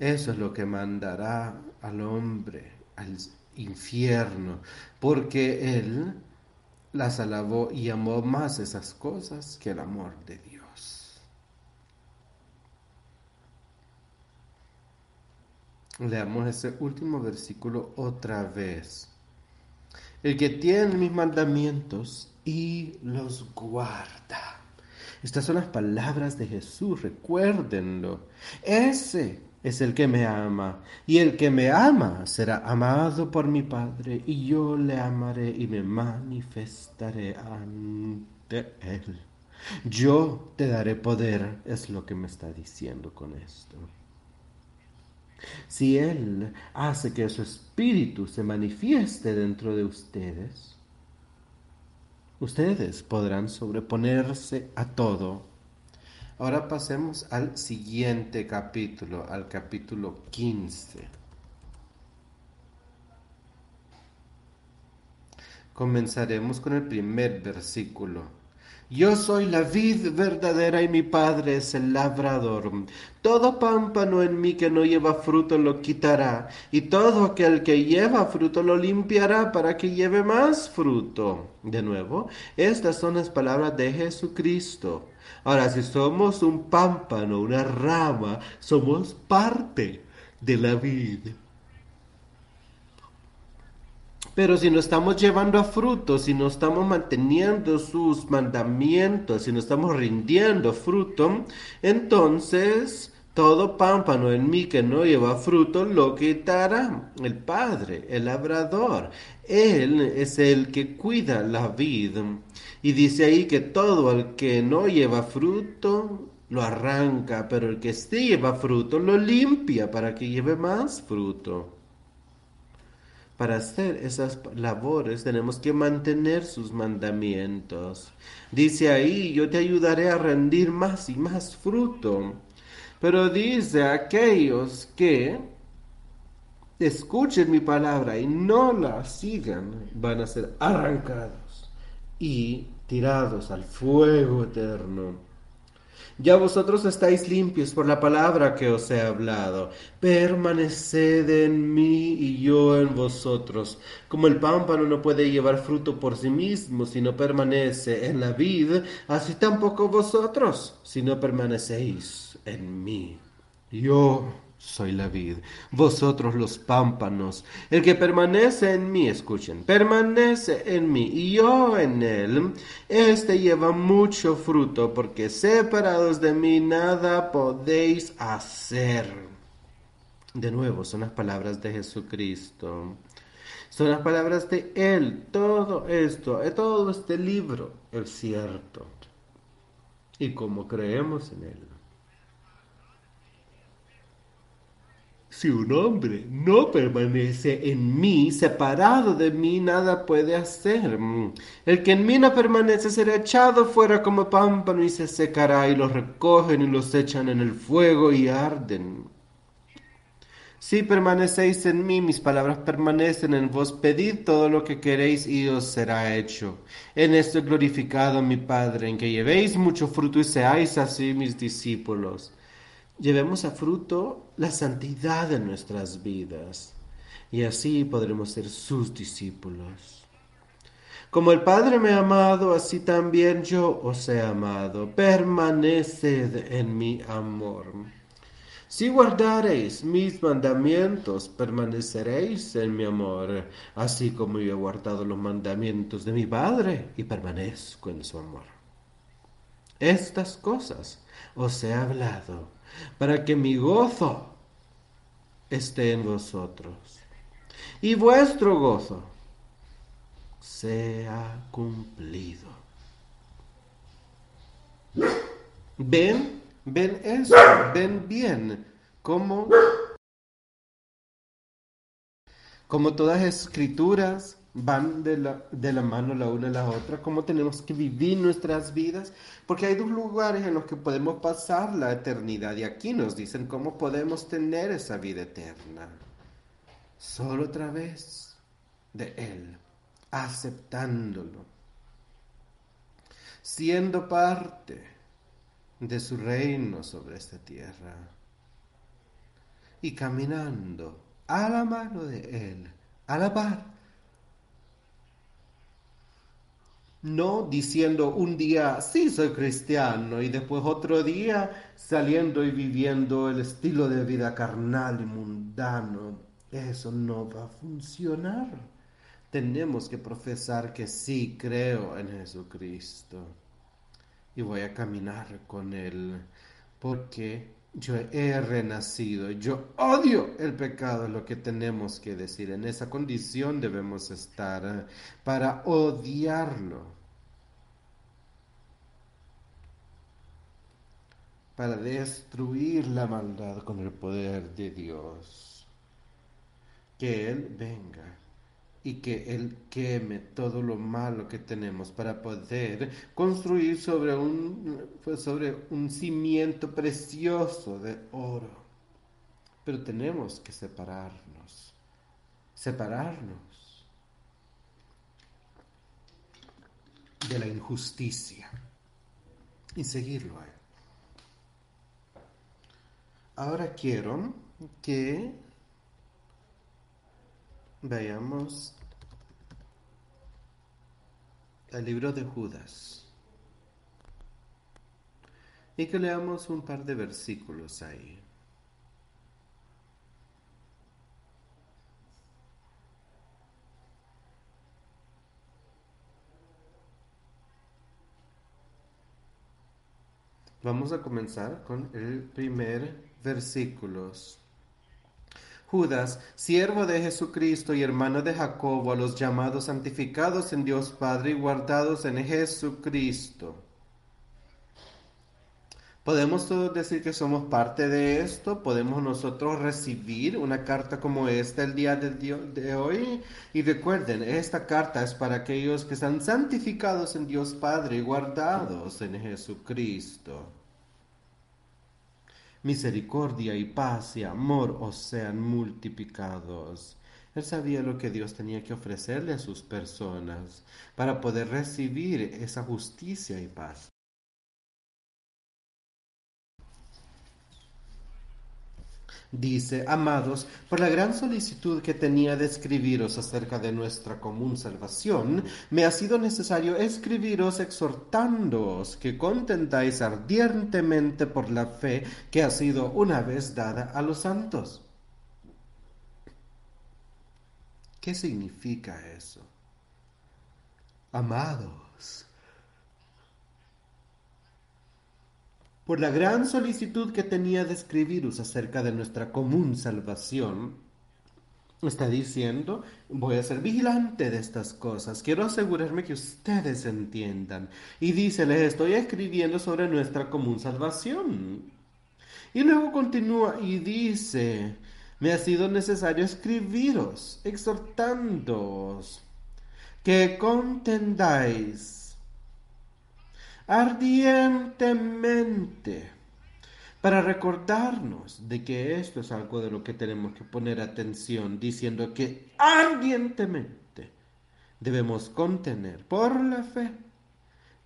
eso es lo que mandará al hombre al infierno, porque él las alabó y amó más esas cosas que el amor de Dios. Leamos ese último versículo otra vez. El que tiene mis mandamientos y los guarda. Estas son las palabras de Jesús, recuérdenlo. Ese es el que me ama, y el que me ama será amado por mi Padre, y yo le amaré y me manifestaré ante él. Yo te daré poder, es lo que me está diciendo con esto. Si Él hace que su espíritu se manifieste dentro de ustedes, ustedes podrán sobreponerse a todo Ahora pasemos al siguiente capítulo, al capítulo 15. Comenzaremos con el primer versículo. Yo soy la vid verdadera y mi padre es el labrador. Todo pámpano en mí que no lleva fruto lo quitará, y todo aquel que lleva fruto lo limpiará para que lleve más fruto. De nuevo, estas son las palabras de Jesucristo. Ahora, si somos un pámpano, una rama, somos parte de la vid. Pero si no estamos llevando a fruto, si no estamos manteniendo sus mandamientos, si no estamos rindiendo fruto, entonces todo pámpano en mí que no lleva fruto lo quitará el Padre, el labrador. Él es el que cuida la vida. Y dice ahí que todo el que no lleva fruto lo arranca, pero el que sí lleva fruto lo limpia para que lleve más fruto. Para hacer esas labores tenemos que mantener sus mandamientos. Dice ahí, yo te ayudaré a rendir más y más fruto. Pero dice aquellos que escuchen mi palabra y no la sigan, van a ser arrancados y tirados al fuego eterno. Ya vosotros estáis limpios por la palabra que os he hablado. Permaneced en mí y yo en vosotros. Como el pámpano no puede llevar fruto por sí mismo si no permanece en la vid, así tampoco vosotros si no permanecéis en mí. Yo soy la vid, vosotros los pámpanos. El que permanece en mí, escuchen, permanece en mí y yo en él, este lleva mucho fruto, porque separados de mí nada podéis hacer. De nuevo, son las palabras de Jesucristo. Son las palabras de Él. Todo esto, todo este libro es cierto. Y como creemos en Él. Si un hombre no permanece en mí, separado de mí, nada puede hacer. El que en mí no permanece será echado fuera como pámpano y se secará, y los recogen y los echan en el fuego y arden. Si permanecéis en mí, mis palabras permanecen en vos, pedid todo lo que queréis y os será hecho. En esto he glorificado mi Padre, en que llevéis mucho fruto y seáis así mis discípulos llevemos a fruto la santidad de nuestras vidas y así podremos ser sus discípulos. Como el Padre me ha amado, así también yo os he amado. Permaneced en mi amor. Si guardareis mis mandamientos, permaneceréis en mi amor, así como yo he guardado los mandamientos de mi Padre y permanezco en su amor. Estas cosas os he hablado para que mi gozo esté en vosotros y vuestro gozo sea cumplido. Ven, ven eso, ven bien, como, como todas escrituras van de la, de la mano la una a la otra, cómo tenemos que vivir nuestras vidas, porque hay dos lugares en los que podemos pasar la eternidad y aquí nos dicen cómo podemos tener esa vida eterna. Solo a través de Él, aceptándolo, siendo parte de su reino sobre esta tierra y caminando a la mano de Él, a la par no diciendo un día, sí soy cristiano, y después otro día saliendo y viviendo el estilo de vida carnal y mundano. Eso no va a funcionar. Tenemos que profesar que sí creo en Jesucristo y voy a caminar con Él porque yo he renacido, yo odio el pecado, es lo que tenemos que decir. En esa condición debemos estar eh, para odiarlo, para destruir la maldad con el poder de Dios. Que Él venga y que Él queme todo lo malo que tenemos para poder construir sobre un, pues, sobre un cimiento precioso de oro. Pero tenemos que separarnos, separarnos de la injusticia y seguirlo a Él. Ahora quiero que Veamos el libro de Judas y que leamos un par de versículos ahí. Vamos a comenzar con el primer versículo. Judas, siervo de Jesucristo y hermano de Jacobo, a los llamados santificados en Dios Padre y guardados en Jesucristo. ¿Podemos todos decir que somos parte de esto? ¿Podemos nosotros recibir una carta como esta el día de, hoy? Y recuerden, esta carta es para aquellos que están santificados en Dios Padre y guardados en Jesucristo misericordia y paz y amor os sean multiplicados. Él sabía lo que Dios tenía que ofrecerle a sus personas para poder recibir esa justicia y paz. Dice, amados, por la gran solicitud que tenía de escribiros acerca de nuestra común salvación, me ha sido necesario escribiros exhortándoos que contentáis ardientemente por la fe que ha sido una vez dada a los santos. ¿Qué significa eso? Amados, por la gran solicitud que tenía de escribiros acerca de nuestra común salvación, está diciendo, voy a ser vigilante de estas cosas, quiero asegurarme que ustedes entiendan. Y dice, les estoy escribiendo sobre nuestra común salvación. Y luego continúa y dice, me ha sido necesario escribiros, exhortándoos, que contendáis ardientemente para recordarnos de que esto es algo de lo que tenemos que poner atención, diciendo que ardientemente debemos contener por la fe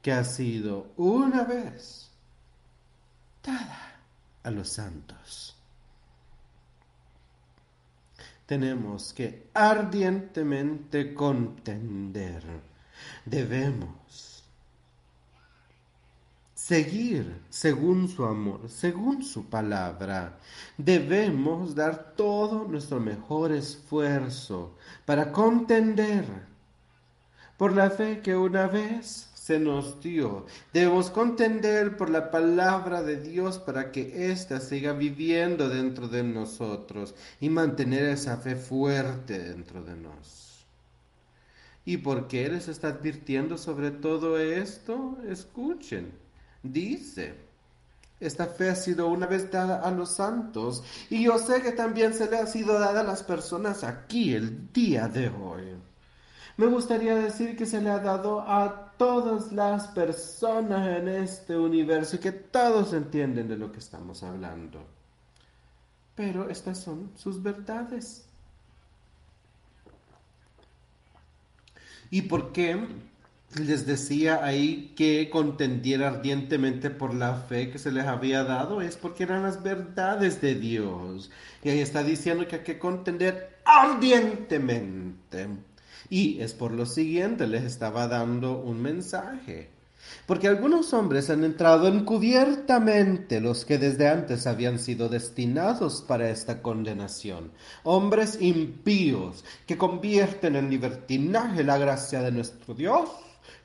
que ha sido una vez dada a los santos. Tenemos que ardientemente contender. Debemos seguir según su amor, según su palabra. Debemos dar todo nuestro mejor esfuerzo para contender por la fe que una vez se nos dio. Debemos contender por la palabra de Dios para que ésta siga viviendo dentro de nosotros y mantener esa fe fuerte dentro de nosotros. ¿Y por qué les está advirtiendo sobre todo esto? Escuchen dice, esta fe ha sido una vez dada a los santos y yo sé que también se le ha sido dada a las personas aquí el día de hoy. Me gustaría decir que se le ha dado a todas las personas en este universo y que todos entienden de lo que estamos hablando. Pero estas son sus verdades. ¿Y por qué les decía ahí que contendiera ardientemente por la fe que se les había dado, es porque eran las verdades de Dios. Y ahí está diciendo que hay que contender ardientemente. Y es por lo siguiente, les estaba dando un mensaje. Porque algunos hombres han entrado encubiertamente, los que desde antes habían sido destinados para esta condenación. Hombres impíos que convierten en libertinaje la gracia de nuestro Dios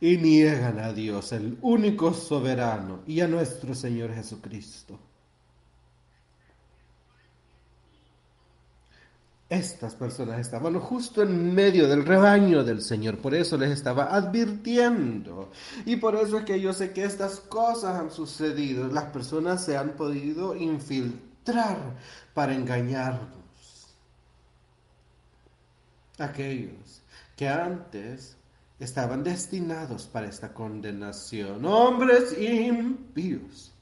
y niegan a Dios, el único soberano, y a nuestro Señor Jesucristo. Estas personas estaban justo en medio del rebaño del Señor, por eso les estaba advirtiendo. Y por eso es que yo sé que estas cosas han sucedido. Las personas se han podido infiltrar para engañarnos. Aquellos que antes estaban destinados para esta condenación, hombres impíos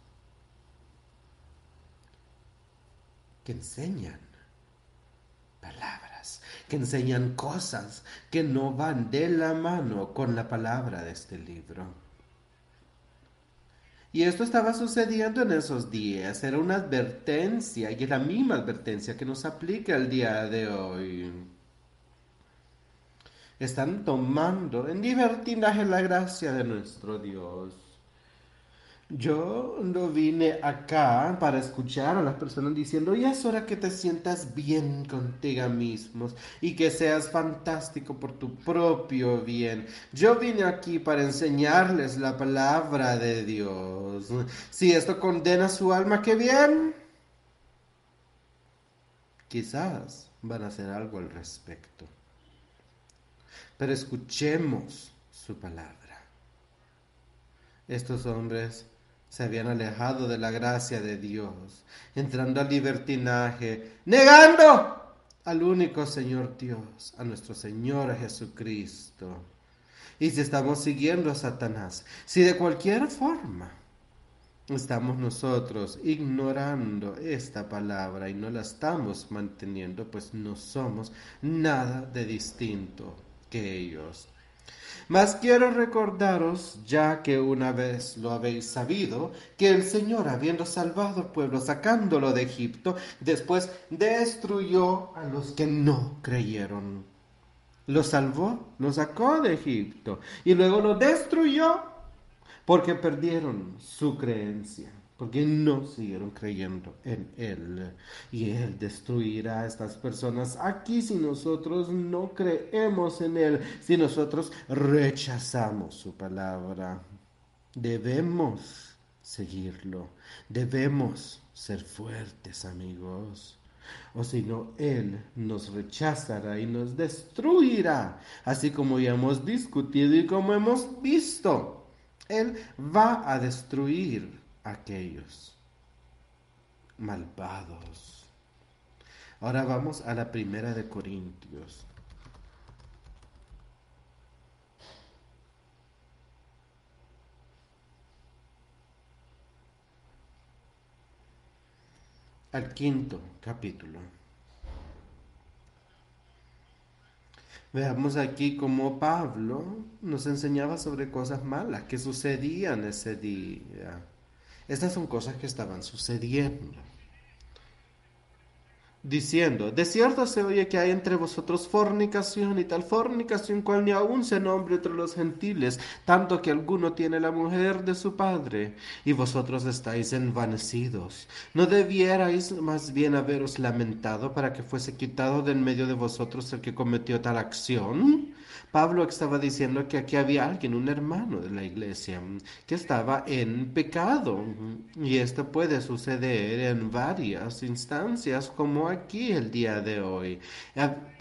que enseñan palabras, que enseñan cosas que no van de la mano con la palabra de este libro. Y esto estaba sucediendo en esos días, era una advertencia y es la misma advertencia que nos aplica el día de hoy. Están tomando en libertinaje la gracia de nuestro Dios. Yo no vine acá para escuchar a las personas diciendo, ya es hora que te sientas bien contigo mismos y que seas fantástico por tu propio bien. Yo vine aquí para enseñarles la palabra de Dios. Si esto condena su alma, qué bien. Quizás van a hacer algo al respecto. Pero escuchemos su palabra. Estos hombres se habían alejado de la gracia de Dios, entrando al libertinaje, negando al único Señor Dios, a nuestro Señor Jesucristo. Y si estamos siguiendo a Satanás, si de cualquier forma estamos nosotros ignorando esta palabra y no la estamos manteniendo, pues no somos nada de distinto que ellos. Mas quiero recordaros, ya que una vez lo habéis sabido, que el Señor, habiendo salvado al pueblo, sacándolo de Egipto, después destruyó a los que no creyeron. Lo salvó, lo sacó de Egipto y luego lo destruyó porque perdieron su creencia porque no siguieron creyendo en Él. Y Él destruirá a estas personas aquí si nosotros no creemos en Él, si nosotros rechazamos su palabra. Debemos seguirlo, debemos ser fuertes amigos. O si no, Él nos rechazará y nos destruirá, así como ya hemos discutido y como hemos visto. Él va a destruir aquellos malvados. Ahora vamos a la primera de Corintios. Al quinto capítulo. Veamos aquí cómo Pablo nos enseñaba sobre cosas malas que sucedían ese día. Estas son cosas que estaban sucediendo. Diciendo, de cierto se oye que hay entre vosotros fornicación y tal fornicación cual ni aun se nombre entre los gentiles, tanto que alguno tiene la mujer de su padre, y vosotros estáis envanecidos. ¿No debierais más bien haberos lamentado para que fuese quitado de en medio de vosotros el que cometió tal acción? Pablo estaba diciendo que aquí había alguien, un hermano de la iglesia, que estaba en pecado. Y esto puede suceder en varias instancias, como aquí el día de hoy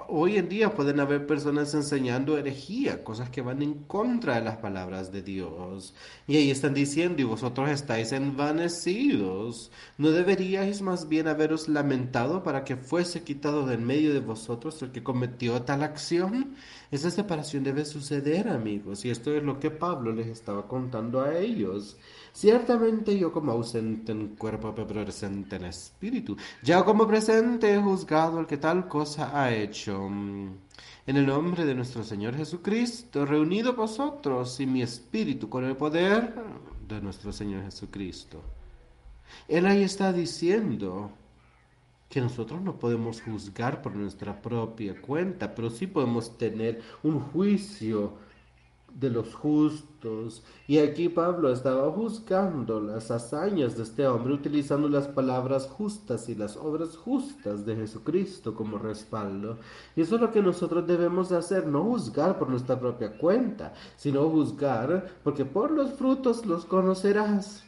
hoy en día pueden haber personas enseñando herejía, cosas que van en contra de las palabras de Dios. Y ahí están diciendo, y vosotros estáis envanecidos. ¿No deberíais más bien haberos lamentado para que fuese quitado de en medio de vosotros el que cometió tal acción? Esa separación debe suceder, amigos, y esto es lo que Pablo les estaba contando a ellos. Ciertamente yo como ausente en cuerpo, pero presente en espíritu. Ya como presente he juzgado al que tal cosa ha hecho. En el nombre de nuestro Señor Jesucristo, reunido vosotros y mi espíritu con el poder de nuestro Señor Jesucristo. Él ahí está diciendo que nosotros no podemos juzgar por nuestra propia cuenta, pero sí podemos tener un juicio de los justos. Y aquí Pablo estaba juzgando las hazañas de este hombre utilizando las palabras justas y las obras justas de Jesucristo como respaldo. Y eso es lo que nosotros debemos hacer, no juzgar por nuestra propia cuenta, sino juzgar porque por los frutos los conocerás.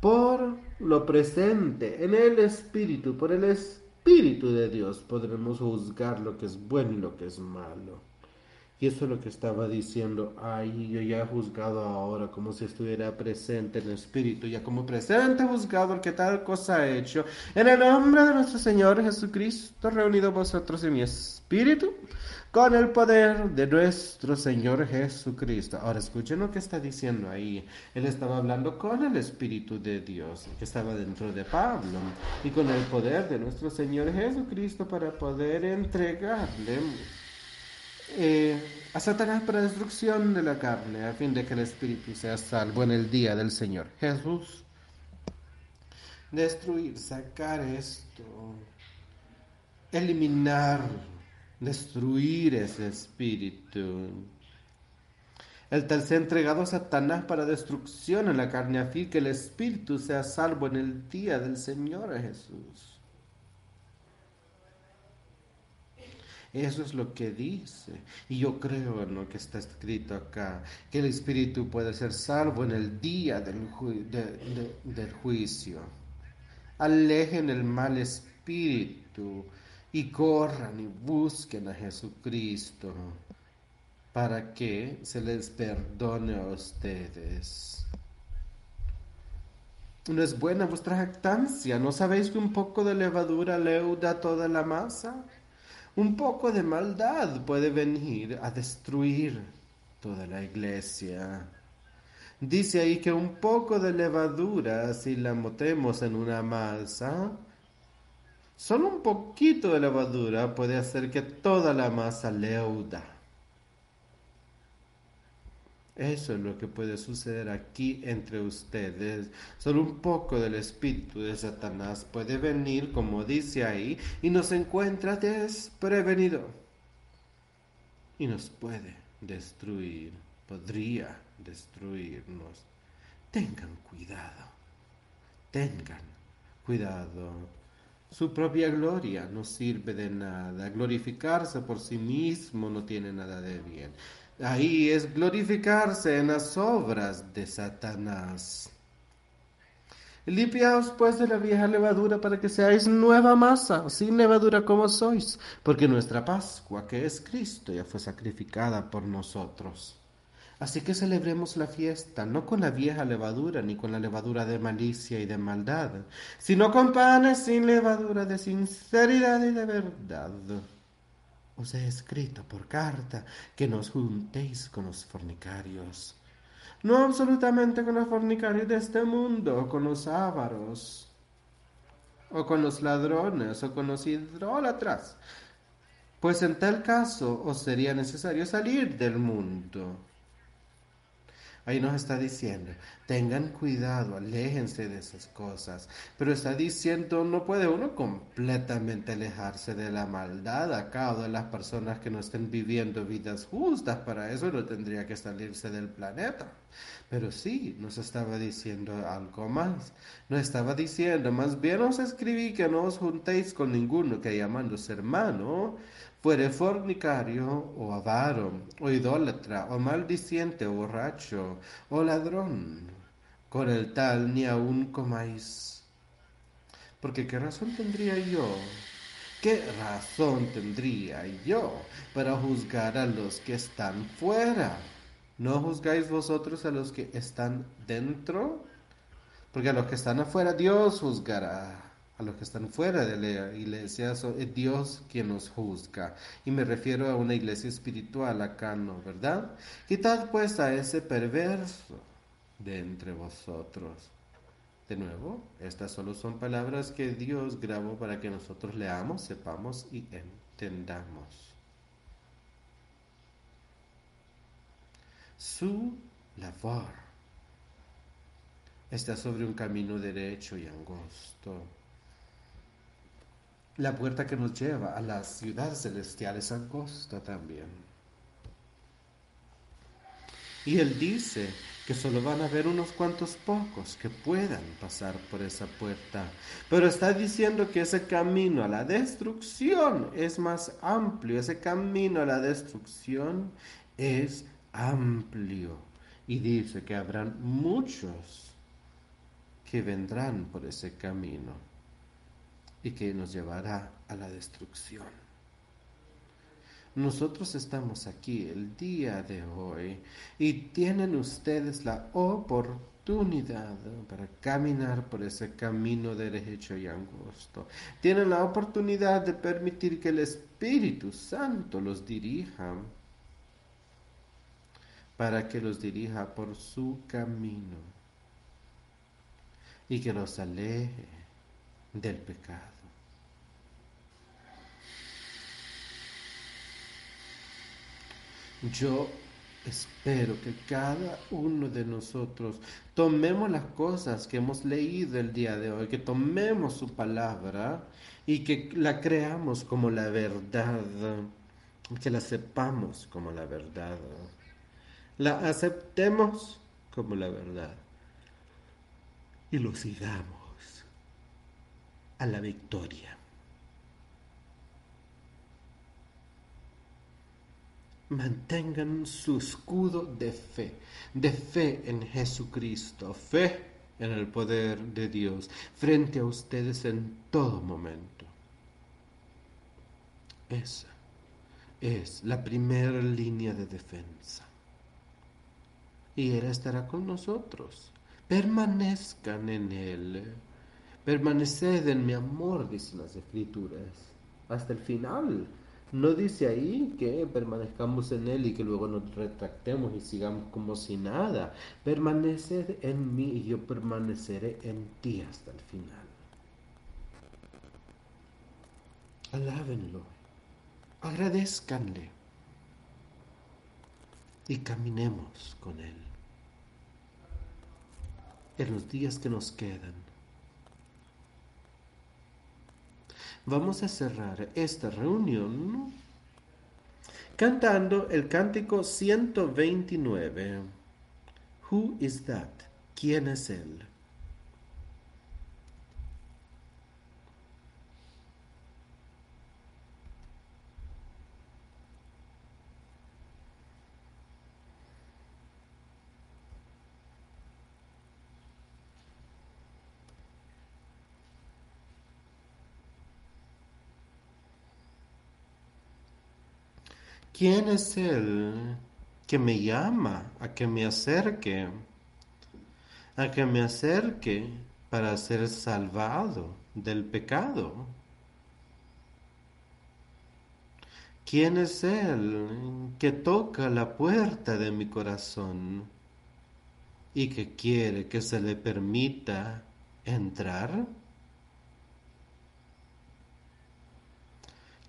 Por lo presente, en el Espíritu, por el Espíritu de Dios, podremos juzgar lo que es bueno y lo que es malo. Y eso es lo que estaba diciendo, ay, yo ya he juzgado ahora como si estuviera presente en el Espíritu, ya como presente juzgado el que tal cosa ha hecho. En el nombre de nuestro Señor Jesucristo, reunido vosotros en mi Espíritu, con el poder de nuestro Señor Jesucristo. Ahora escuchen lo que está diciendo ahí. Él estaba hablando con el Espíritu de Dios que estaba dentro de Pablo y con el poder de nuestro Señor Jesucristo para poder entregarle eh, a Satanás para destrucción de la carne, a fin de que el Espíritu sea salvo en el día del Señor Jesús. Destruir, sacar esto, eliminar destruir ese espíritu. El sea entregado a Satanás para destrucción en la carne, a que el espíritu sea salvo en el día del Señor Jesús. Eso es lo que dice. Y yo creo en lo que está escrito acá, que el espíritu puede ser salvo en el día del, del juicio. Alejen el mal espíritu y corran y busquen a Jesucristo para que se les perdone a ustedes. ¿No es buena vuestra jactancia? ¿No sabéis que un poco de levadura leuda toda la masa? Un poco de maldad puede venir a destruir toda la iglesia. Dice ahí que un poco de levadura, si la motemos en una masa, Solo un poquito de levadura puede hacer que toda la masa leuda. Eso es lo que puede suceder aquí entre ustedes. Solo un poco del espíritu de Satanás puede venir, como dice ahí, y nos encuentra desprevenido. Y nos puede destruir, podría destruirnos. Tengan cuidado, tengan cuidado. Su propia gloria no sirve de nada. Glorificarse por sí mismo no tiene nada de bien. Ahí es glorificarse en las obras de Satanás. Limpiaos pues de la vieja levadura para que seáis nueva masa, sin levadura como sois, porque nuestra Pascua, que es Cristo, ya fue sacrificada por nosotros. Así que celebremos la fiesta, no con la vieja levadura, ni con la levadura de malicia y de maldad, sino con panes sin levadura de sinceridad y de verdad. Os he escrito por carta que no os juntéis con los fornicarios, no absolutamente con los fornicarios de este mundo, con los ávaros, o con los ladrones, o con los idólatras, pues en tal caso os sería necesario salir del mundo. Ahí nos está diciendo, tengan cuidado, aléjense de esas cosas. Pero está diciendo, no puede uno completamente alejarse de la maldad acá o de las personas que no estén viviendo vidas justas. Para eso no tendría que salirse del planeta. Pero sí, nos estaba diciendo algo más. Nos estaba diciendo, más bien os escribí que no os juntéis con ninguno que llamándose hermano fuere fornicario o avaro, o idólatra, o maldiciente, o borracho, o ladrón, con el tal ni aun comáis. Porque qué razón tendría yo, qué razón tendría yo para juzgar a los que están fuera. ¿No juzgáis vosotros a los que están dentro? Porque a los que están afuera Dios juzgará a los que están fuera de la iglesia, es Dios quien nos juzga. Y me refiero a una iglesia espiritual acá, ¿no? ¿Verdad? Quitad pues a ese perverso de entre vosotros. De nuevo, estas solo son palabras que Dios grabó para que nosotros leamos, sepamos y entendamos. Su labor está sobre un camino derecho y angosto la puerta que nos lleva a la ciudad celestial es angosta también. Y él dice que solo van a haber unos cuantos pocos que puedan pasar por esa puerta. Pero está diciendo que ese camino a la destrucción es más amplio. Ese camino a la destrucción es amplio. Y dice que habrán muchos que vendrán por ese camino y que nos llevará a la destrucción. Nosotros estamos aquí el día de hoy y tienen ustedes la oportunidad para caminar por ese camino derecho y angosto. Tienen la oportunidad de permitir que el Espíritu Santo los dirija para que los dirija por su camino y que los aleje del pecado. Yo espero que cada uno de nosotros tomemos las cosas que hemos leído el día de hoy, que tomemos su palabra y que la creamos como la verdad, que la sepamos como la verdad la aceptemos como la verdad y lo sigamos a la victoria. Mantengan su escudo de fe, de fe en Jesucristo, fe en el poder de Dios frente a ustedes en todo momento. Esa es la primera línea de defensa y Él estará con nosotros. Permanezcan en Él. Permaneced en mi amor, dicen las escrituras, hasta el final. No dice ahí que permanezcamos en Él y que luego nos retractemos y sigamos como si nada. Permaneced en mí y yo permaneceré en ti hasta el final. Alábenlo, agradezcanle y caminemos con Él en los días que nos quedan. Vamos a cerrar esta reunión cantando el cántico 129. Who is that? ¿Quién es él? ¿Quién es Él que me llama a que me acerque? A que me acerque para ser salvado del pecado. ¿Quién es Él que toca la puerta de mi corazón y que quiere que se le permita entrar?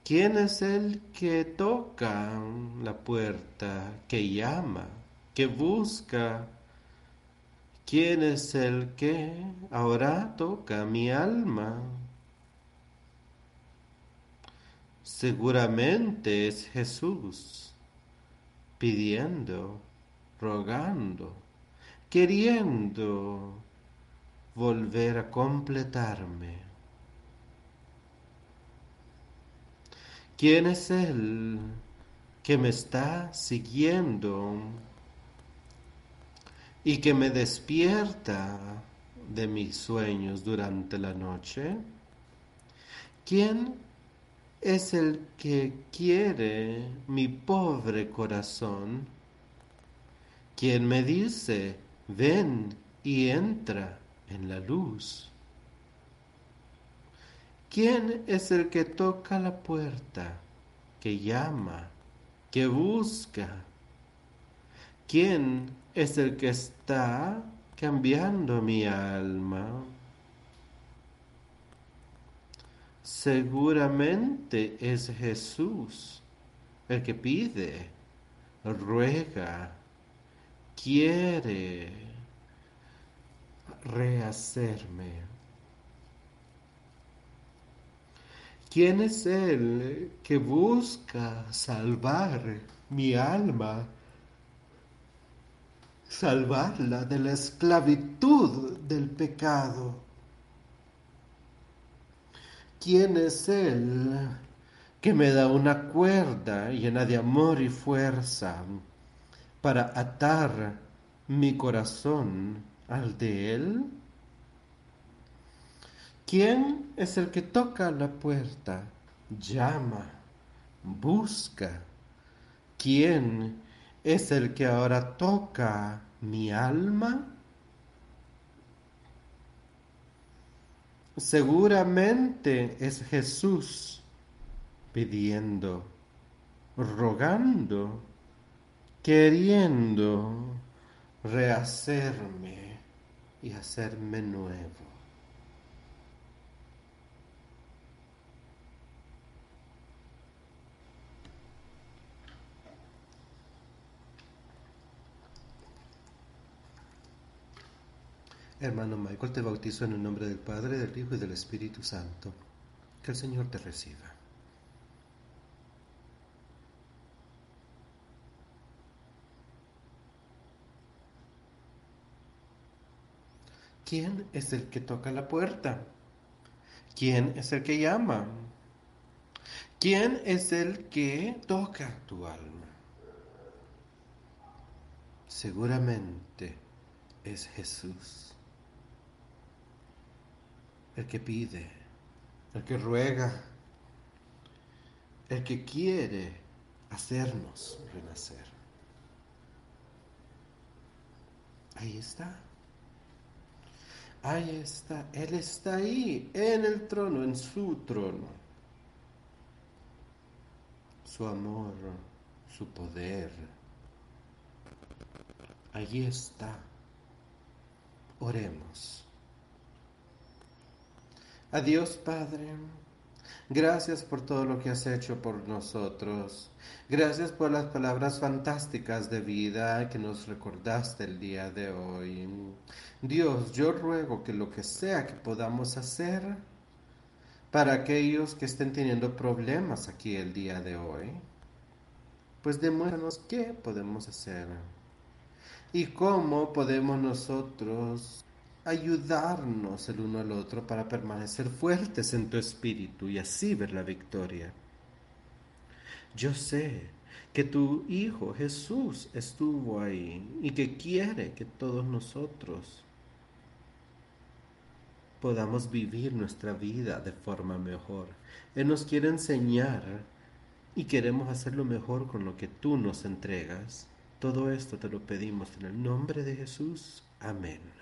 ¿Quién es el que toca la puerta, que llama, que busca? ¿Quién es el que ahora toca mi alma? Seguramente es Jesús pidiendo, rogando, queriendo volver a completarme ¿Quién es Él que me está siguiendo y que me despierta de mis sueños durante la noche? ¿Quién es el que quiere mi pobre corazón? ¿Quién me dice, ven y entra en la luz? ¿Quién es el que toca la puerta, que llama, que busca? ¿Quién es el que está cambiando mi alma? Seguramente es Jesús el que pide, ruega, quiere rehacerme. ¿Quién es Él que busca salvar mi alma? Salvarla de la esclavitud del pecado. ¿Quién es Él que me da una cuerda llena de amor y fuerza para atar mi corazón al de Él? ¿Quién es el que toca la puerta? Llama, busca. ¿Quién es el que ahora toca mi alma? Seguramente es Jesús pidiendo, rogando, queriendo rehacerme y hacerme nuevo. Hermano Michael, te bautizo en el nombre del Padre, del Hijo y del Espíritu Santo. Que el Señor te reciba. ¿Quién es el que toca la puerta? ¿Quién es el que llama? ¿Quién es el que toca tu alma? Seguramente es Jesús el que pide, el que ruega, el que quiere hacernos renacer. Ahí está. Ahí está. Él está ahí, en el trono, en su trono. Su amor, su poder. Allí está. Oremos. Adiós, Padre. Gracias por todo lo que has hecho por nosotros. Gracias por las palabras fantásticas de vida que nos recordaste el día de hoy. Dios, yo ruego que lo que sea que podamos hacer para aquellos que estén teniendo problemas aquí el día de hoy, pues demuéstranos qué podemos hacer y cómo podemos nosotros ayudarnos el uno al otro para permanecer fuertes en tu espíritu y así ver la victoria. Yo sé que tu Hijo Jesús estuvo ahí y que quiere que todos nosotros podamos vivir nuestra vida de forma mejor. Él nos quiere enseñar y queremos hacerlo mejor con lo que tú nos entregas. Todo esto te lo pedimos en el nombre de Jesús. Amén.